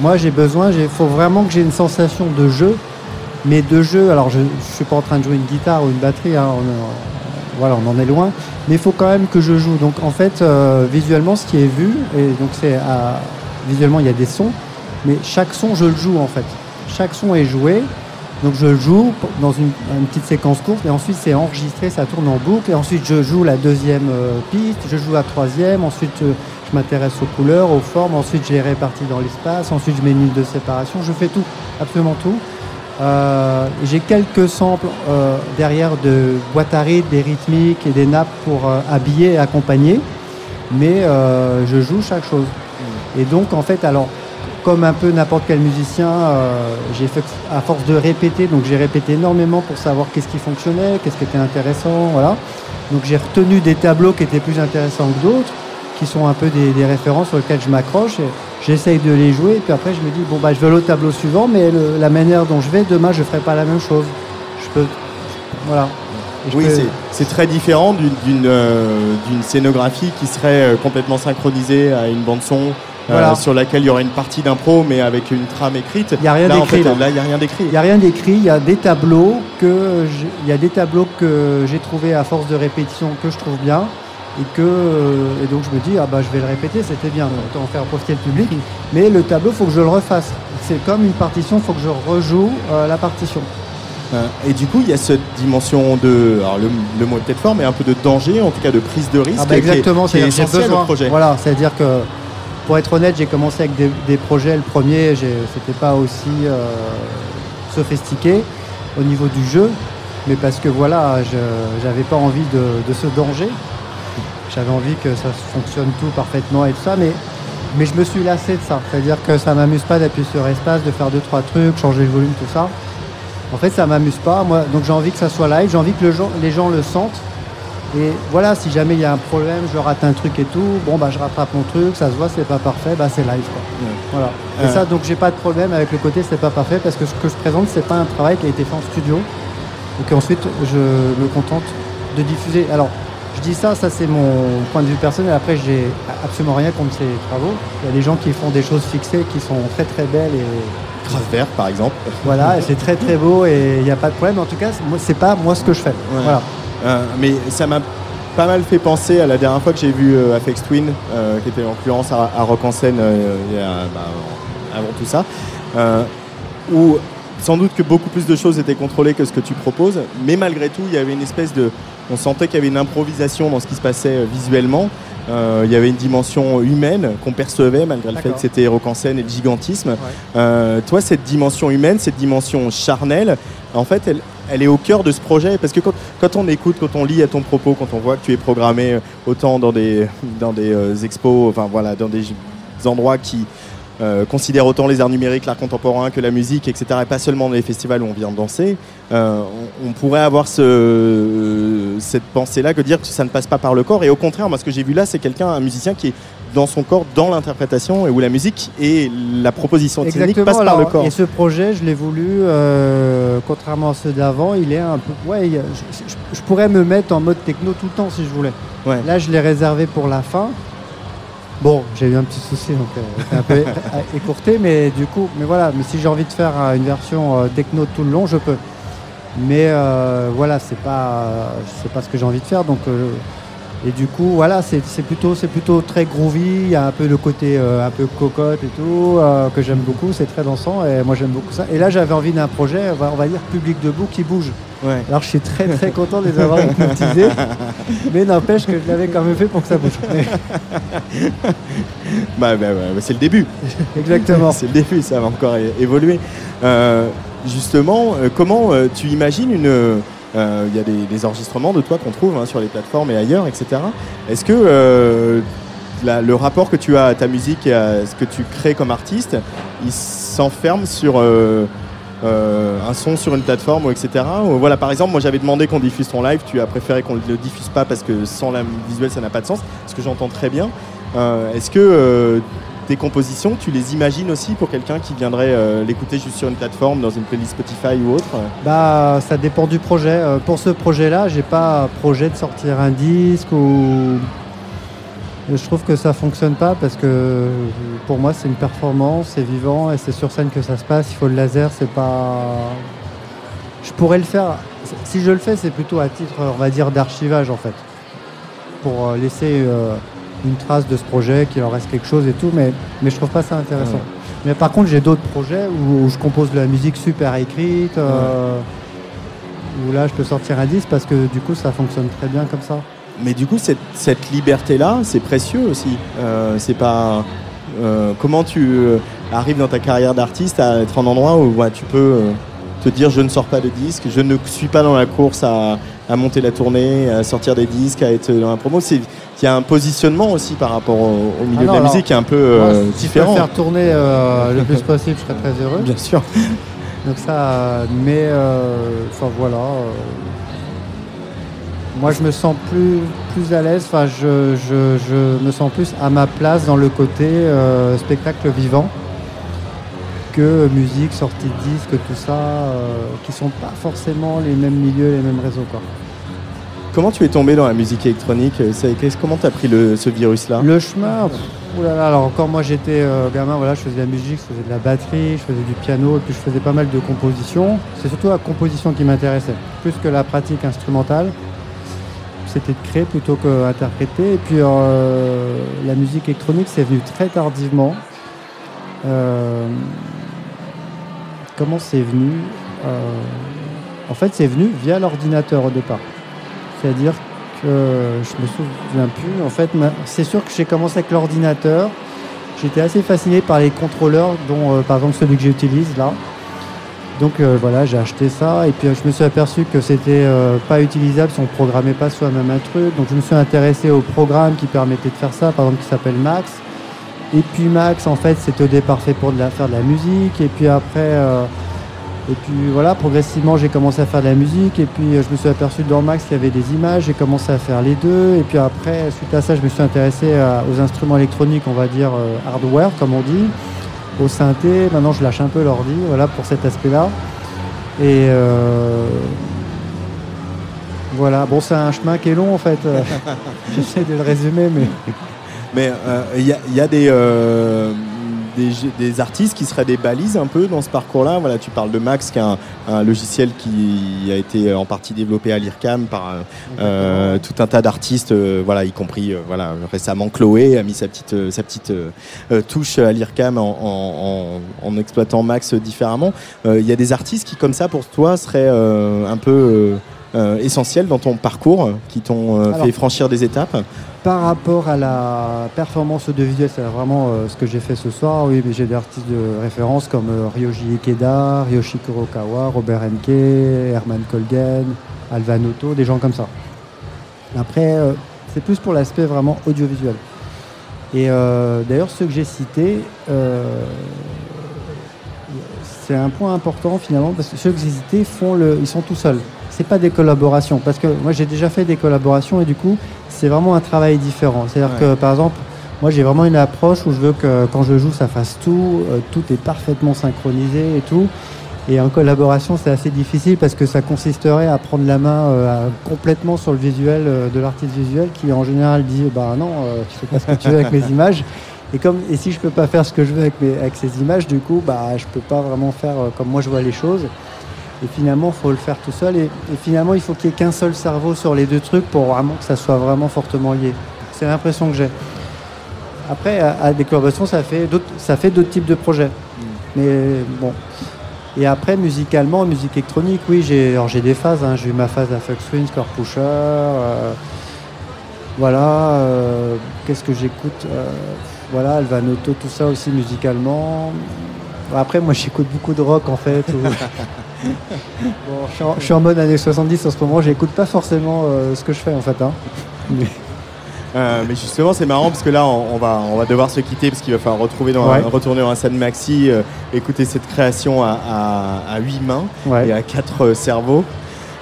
moi j'ai besoin, il faut vraiment que j'ai une sensation de jeu, mais de jeu. Alors je, je suis pas en train de jouer une guitare ou une batterie, hein, on, est- voilà, on en est loin, mais il faut quand même que je joue. Donc en fait, euh, visuellement, ce qui est vu, et donc c'est à- visuellement il y a des sons, mais chaque son je le joue en fait. Chaque son est joué. Donc je le joue dans une, petite séquence courte et ensuite c'est enregistré, ça tourne en boucle et ensuite je joue la deuxième euh, piste, je joue la troisième, ensuite euh, je m'intéresse aux couleurs, aux formes, ensuite je les répartis dans l'espace, ensuite je mets une ligne de séparation, je fais tout, absolument tout. Euh, J'ai quelques samples euh, derrière de boîtes à rythme, des rythmiques et des nappes pour euh, habiller et accompagner, mais je joue chaque chose. Et donc en fait, alors comme un peu n'importe quel musicien, j'ai fait à force de répéter, donc j'ai répété énormément pour savoir qu'est-ce qui fonctionnait, qu'est-ce qui était intéressant, voilà. Donc j'ai retenu des tableaux qui étaient plus intéressants que d'autres, qui sont un peu des, des références sur lesquelles je m'accroche. J'essaye de les jouer, et puis après je me dis bon bah je vais au tableau suivant, mais le- la manière dont je vais demain je ferai pas la même chose. Je peux, voilà. Oui, peux- c'est- très différent d'une- d'une euh, scénographie qui serait euh, complètement synchronisée à une bande son. euh, sur laquelle il y aurait une partie d'impro mais avec une trame écrite. Il y a rien d'écrit, là. il n'y a rien d'écrit. Il n'y a rien d'écrit, il y a des tableaux que j'ai- il y a des tableaux que j'ai trouvé à force de répétition que je trouve bien et que euh, et donc je me dis ah bah je vais le répéter c'était bien autant en faire profiter le public mais le tableau faut que je le refasse c'est comme une partition faut que je rejoue euh, la partition Euh, Et du coup, il y a cette dimension de, alors le, le mot est peut-être fort, mais un peu de danger, en tout cas de prise de risque. Ah bah exactement, qui est, c'est-à-dire j'ai essentiel au projet. Voilà, c'est-à-dire que pour être honnête, j'ai commencé avec des, des projets. Le premier, c'était pas aussi sophistiqué au niveau du jeu, mais parce que voilà, je j'avais pas envie de, de ce danger. J'avais envie que ça fonctionne tout parfaitement et tout ça, mais mais je me suis lassé de ça. C'est-à-dire que ça m'amuse pas d'appuyer sur espace, de faire deux trois trucs, changer le volume, tout ça. En fait, ça m'amuse pas. Moi, donc j'ai envie que ça soit live. J'ai envie que le les gens le sentent. Et voilà, si jamais il y a un problème, je rate un truc et tout, bon bah je rattrape mon truc, ça se voit, c'est pas parfait, bah c'est live quoi. Voilà. Et ça, donc j'ai pas de problème avec le côté c'est pas parfait parce que ce que je présente, c'est pas un travail qui a été fait en studio. Donc ensuite, je me contente de diffuser. Alors, dis ça, ça c'est mon point de vue personnel. Après, j'ai absolument rien contre ces travaux. Il y a des gens qui font des choses fixées qui sont très très belles et Kraftwerk, par exemple. voilà, c'est très très beau et il n'y a pas de problème. En tout cas, c'est pas moi ce que je fais. Voilà. Euh, mais ça m'a pas mal fait penser à la dernière fois que j'ai vu euh, Afex Twin, euh, qui était en concurrence à, à Rock en scène euh, il y a, bah, avant tout ça, où sans doute que beaucoup plus de choses étaient contrôlées que ce que tu proposes, mais malgré tout, il y avait une espèce de. On sentait qu'il y avait une improvisation dans ce qui se passait euh, visuellement. Euh, il y avait une dimension humaine qu'on percevait malgré le fait que c'était rock en scène et le gigantisme. Euh, toi, cette dimension humaine, cette dimension charnelle, en fait, elle, elle est au cœur de ce projet. Parce que quand, quand on écoute, quand on lit à ton propos, quand on voit que tu es programmé autant dans des, dans des euh, expos, enfin voilà, dans des endroits qui euh, considèrent autant les arts numériques, l'art contemporain que la musique, etc., et pas seulement dans les festivals où on vient danser, euh, on, on pourrait avoir ce, cette pensée-là que dire que ça ne passe pas par le corps. Et au contraire, moi, ce que j'ai vu là, c'est quelqu'un, un musicien qui est dans son corps, dans l'interprétation, et où la musique et la proposition technique passent par le corps. Et ce projet, je l'ai voulu, euh, contrairement à ceux d'avant, il est un peu. Ouais, il je, je- je pourrais me mettre en mode techno tout le temps si je voulais. Ouais. Là, je l'ai réservé pour la fin. Bon, j'ai eu un petit souci, donc euh, c'est un peu écourté, mais du coup, mais voilà. Mais si j'ai envie de faire euh, une version euh, techno tout le long, je peux. Mais euh, voilà, c'est pas, c'est pas ce que j'ai envie de faire, donc. euh, et du coup, voilà, c'est plutôt, c'est plutôt très groovy. Il y a un peu le côté euh, un peu cocotte et tout que j'aime beaucoup. C'est très dansant et moi j'aime beaucoup ça. Et là, j'avais envie d'un projet, on va, on va dire public debout qui bouge. Ouais. Alors je suis très très content de les avoir hypnotisés, mais n'empêche que je l'avais quand même fait pour que ça bouge. Bah, bah, bah, c'est le début. Exactement. c'est le début, ça va encore évoluer. Euh, justement, euh, comment euh, tu imagines une. euh, Il y a des, enregistrements de toi qu'on trouve hein, sur les plateformes et ailleurs, etc. Est-ce que le rapport que tu as à ta musique et à ce que tu crées comme artiste, il s'enferme sur un son sur une plateforme, etc. Voilà, par exemple, moi j'avais demandé qu'on diffuse ton live, tu as préféré qu'on ne le diffuse pas parce que sans la visuel ça n'a pas de sens, ce que j'entends très bien. Est-ce que compositions, tu les imagines aussi pour quelqu'un qui viendrait euh, l'écouter juste sur une plateforme, dans une playlist Spotify ou autre Bah, ça dépend du projet. Euh, pour ce projet-là, j'ai pas projet de sortir un disque ou. Je trouve que ça fonctionne pas parce que pour moi c'est une performance, c'est vivant et c'est sur scène que ça se passe. Il faut le laser, c'est pas. Je pourrais le faire. Si je le fais, c'est plutôt à titre, on va dire, d'archivage en fait, pour euh, laisser euh, une trace de ce projet, qu'il en reste quelque chose et tout. Mais mais je trouve pas ça intéressant. Ouais. Mais par contre, j'ai d'autres projets où, où je compose de la musique super écrite. euh, où là, je peux sortir un disque parce que du coup, ça fonctionne très bien comme ça. Mais du coup, cette, cette liberté-là, c'est précieux aussi. Euh, c'est pas. euh, comment tu arrives dans ta carrière d'artiste à être en endroit où ouais, tu peux te dire je ne sors pas de disque, je ne suis pas dans la course à, à monter la tournée, à sortir des disques, à être dans la promo. Y a un positionnement aussi par rapport au, au milieu Ah non, de la alors, musique qui est un peu moi, euh, si je peux différent. faire tourner euh, le plus possible, je serais très heureux. Bien sûr. Donc ça, mais euh, enfin voilà. euh, moi, je me sens plus plus à l'aise. Enfin, je, je, je me sens plus à ma place dans le côté spectacle vivant que musique, sortie de disque, tout ça, qui sont pas forcément les mêmes milieux, les mêmes réseaux. Quoi. Comment tu es tombé dans la musique électronique qu'est-ce- Comment tu as pris ce virus-là? Le chemin, pff, oulala, alors encore moi j'étais euh, gamin, voilà, je faisais de la musique, je faisais de la batterie, je faisais du piano et puis je faisais pas mal de compositions. C'est surtout la composition qui m'intéressait, plus que la pratique instrumentale. C'était de créer plutôt qu'interpréter. Et puis euh, la musique électronique c'est venu très tardivement. Euh, comment c'est venu Euh, En fait c'est venu via l'ordinateur au départ. C'est-à-dire que je me souviens plus. En fait, c'est sûr que j'ai commencé avec l'ordinateur. J'étais assez fasciné par les contrôleurs, dont euh, par exemple celui que j'utilise là. Donc euh, voilà, j'ai acheté ça et puis euh, je me suis aperçu que c'était euh, pas utilisable si on programmait pas soi-même un truc. Donc je me suis intéressé au programme qui permettait de faire ça, par exemple qui s'appelle Max. Et puis Max, en fait, c'était au départ fait pour faire de la musique. Et puis après, Et puis voilà, progressivement j'ai commencé à faire de la musique. Et puis euh, je me suis aperçu dans Max qu'il y avait des images, j'ai commencé à faire les deux. Et puis après suite à ça je me suis intéressé à- aux instruments électroniques, on va dire euh, hardware comme on dit, au synthé, maintenant je lâche un peu l'ordi, voilà pour cet aspect-là. Et euh, voilà, bon c'est un chemin qui est long en fait, Euh, j'essaie de le résumer mais... Mais euh, il y, a- il y a des, euh, des, des artistes qui seraient des balises un peu dans ce parcours-là. Voilà, tu parles de Max, qui est un, un logiciel qui a été en partie développé à l'IRCAM par euh, euh, tout un tas d'artistes, euh, voilà, y compris euh, voilà, récemment Chloé a mis sa petite, euh, sa petite euh, euh, touche à l'IRCAM en, en- en- en exploitant Max différemment. Euh, Il y a des artistes qui, comme ça, pour toi, seraient euh, un peu euh, euh, essentiels dans ton parcours, qui t'ont euh, fait franchir des étapes? Par rapport à la performance audiovisuelle, c'est vraiment euh, ce que j'ai fait ce soir. Oui, mais j'ai des artistes de référence comme euh, Ryoji Ikeda, Ryoshi Kurokawa, Robert Henke, Herman Kolgen, Alvan Otto, des gens comme ça. Après, euh, c'est plus pour l'aspect vraiment audiovisuel. Et d'ailleurs, ceux que j'ai cités, c'est un point important finalement parce que ceux que j'ai cités font le, ils sont tout seuls. C'est pas des collaborations parce que moi j'ai déjà fait des collaborations et du coup c'est vraiment un travail différent. C'est-à-dire que par exemple, moi j'ai vraiment une approche où je veux que quand je joue ça fasse tout, euh, tout est parfaitement synchronisé et tout. Et en collaboration c'est assez difficile parce que ça consisterait à prendre la main euh, à- complètement sur le visuel euh, de l'artiste visuel qui en général dit bah non tu fais pas ce que tu veux avec mes images. Et, comme, et si je peux pas faire ce que je veux avec, mes, avec ces images, du coup, bah, je peux pas vraiment faire comme moi je vois les choses. Et finalement, il faut le faire tout seul. Et, et finalement, il faut qu'il n'y ait qu'un seul cerveau sur les deux trucs pour vraiment que ça soit vraiment fortement lié. C'est l'impression que j'ai. Après, à, à des collaborations, ça fait d'autres, ça fait d'autres types de projets. Mais bon. Et après, musicalement, musique électronique, oui, j'ai, alors j'ai des phases. hein. J'ai eu ma phase à Fuck Swing, Score Pusher. euh, voilà. euh, qu'est-ce que j'écoute Euh, Voilà, Alvanoto, tout ça aussi musicalement. Après, moi, j'écoute beaucoup de rock en fait. ou- Bon, je, suis en, je suis en mode années 70 en ce moment, j'écoute pas forcément euh, ce que je fais en fait. hein. Mais- Euh, mais justement, c'est marrant parce que là, on, on va, on va devoir se quitter parce qu'il va falloir retrouver dans, Ouais. retourner dans un scène maxi, euh, écouter cette création à, à, à huit mains Ouais. et à quatre cerveaux.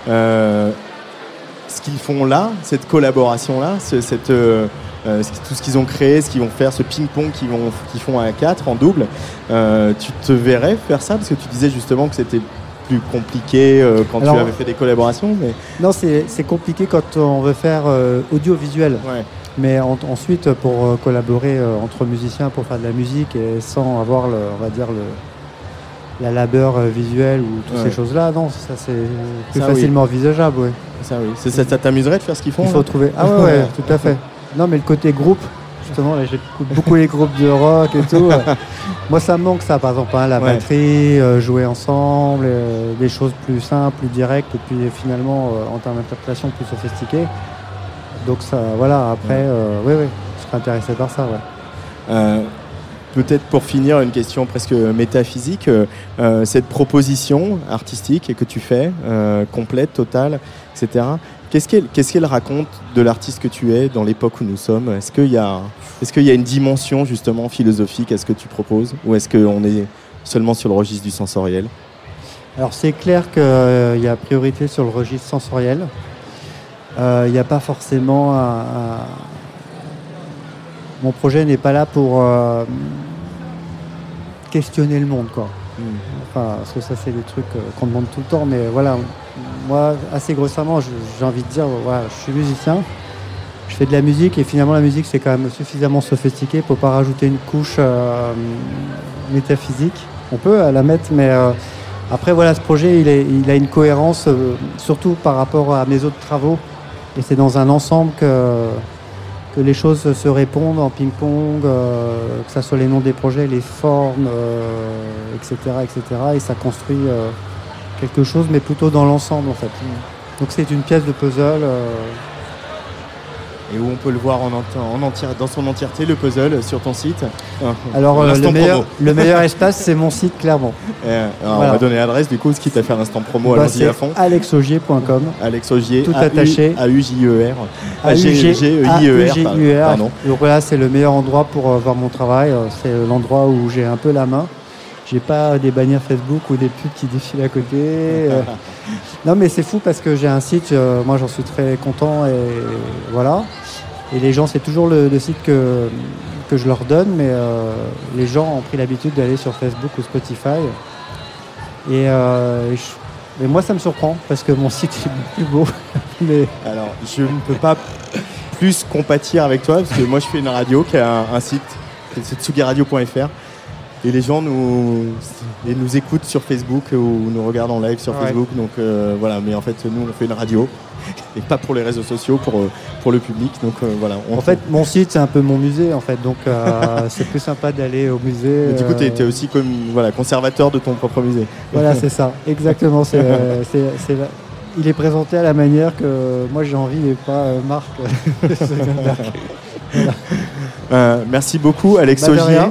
Ce qu'ils font là, cette collaboration-là, ce- cette, euh, euh, ce- tout ce qu'ils ont créé, ce qu'ils vont faire, ce ping-pong qu'ils font à quatre en double, euh, tu te verrais faire ça? Parce que tu disais justement que c'était plus compliqué euh, quand Alors- tu avais fait des collaborations. Mais... Non, c'est compliqué quand on veut faire euh, audiovisuel. Mais en- ensuite, pour euh, collaborer entre musiciens pour faire de la musique et sans avoir, le, on va dire, le, la labeur visuelle ou toutes Ouais. ces choses-là, non, ça c'est plus Ça, oui. facilement envisageable, oui. Ça, oui. Ça, ça- t'amuserait de faire ce qu'ils font Il faut trouver. Ah ouais, ouais, tout à fait. Non, mais le côté groupe, justement, j'écoute beaucoup les groupes de rock et tout. Moi, ça me manque ça, par exemple, hein, la Ouais. batterie, euh, jouer ensemble, euh, des choses plus simples, plus directes, et puis finalement, euh, en termes d'interprétation, plus sophistiquées. Donc ça, voilà. Après, oui, oui, je serais intéressé par ça, ouais. Peut-être pour finir, une question presque métaphysique. cette proposition artistique que tu fais, complète, totale, etc., qu'est-ce qu'elle raconte de l'artiste que tu es dans l'époque où nous sommes? Est-ce qu'il y, a- est qu'il y a une dimension justement philosophique à ce que tu proposes? Ou est-ce qu'on est seulement sur le registre du sensoriel? Alors c'est clair qu'il y a priorité sur le registre sensoriel. Euh, Il n'y a pas forcément un, un- Mon projet n'est pas là pour euh, questionner le monde, quoi. Enfin, parce que ça c'est des trucs euh, qu'on demande tout le temps, mais voilà, moi assez grossièrement, j'ai envie de dire, voilà, je suis musicien, je fais de la musique et finalement la musique c'est quand même suffisamment sophistiqué pour pas rajouter une couche euh, métaphysique. On peut euh, la mettre, mais euh, après voilà, ce projet il, a une cohérence, surtout par rapport à mes autres travaux, et c'est dans un ensemble que que les choses se répondent en ping-pong, que ce soit les noms des projets, les formes, etc., etc. Et ça construit quelque chose, mais plutôt dans l'ensemble en fait. Donc c'est une pièce de puzzle. euh, Et où on peut le voir en, enti- en entière- dans son entièreté, le puzzle, sur ton site Alors euh, le, meilleur, promo. le meilleur espace, c'est mon site clairement. Alors, Voilà. On va donner l'adresse du coup, ce qui t'a fait un instant promo, Bah, allons-y à fond. alexaugier.com. Alex Augier, Tout attaché. A-U-J-E-R. A-U-G- G-E-I-E-R, A-U-G-I-E-R. pardon. Donc voilà, c'est le meilleur endroit pour euh, voir mon travail. C'est l'endroit où j'ai un peu la main. J'ai pas des bannières Facebook ou des pubs qui défilent à côté. euh. non, mais c'est fou parce que j'ai un site, euh, moi j'en suis très content et voilà. Et les gens, c'est toujours le, le site que, que je leur donne, mais euh, les gens ont pris l'habitude d'aller sur Facebook ou Spotify. Et, euh, et je- et moi, ça me surprend parce que mon site est plus beau. mais Alors, je ne peux pas plus compatir avec toi parce que moi, je fais une radio qui a un, un site, c'est tsugiradio.fr. Et les gens nous, et nous écoutent sur Facebook ou nous regardent en live sur Ouais. Facebook. Donc euh, voilà, mais en fait, nous, on fait une radio et pas pour les réseaux sociaux, pour, euh, pour le public. Donc euh, voilà. on- en fait, mon site, c'est un peu mon musée, en fait. Donc, euh, c'est plus sympa d'aller au musée. Mais du coup, tu euh, étais aussi comme voilà, conservateur de ton propre musée. Voilà, c'est ça, exactement. c'est, euh, c'est- c'est la- Il est présenté à la manière que moi j'ai envie et pas euh, Marc. Voilà. Euh, merci beaucoup, Alex Bah,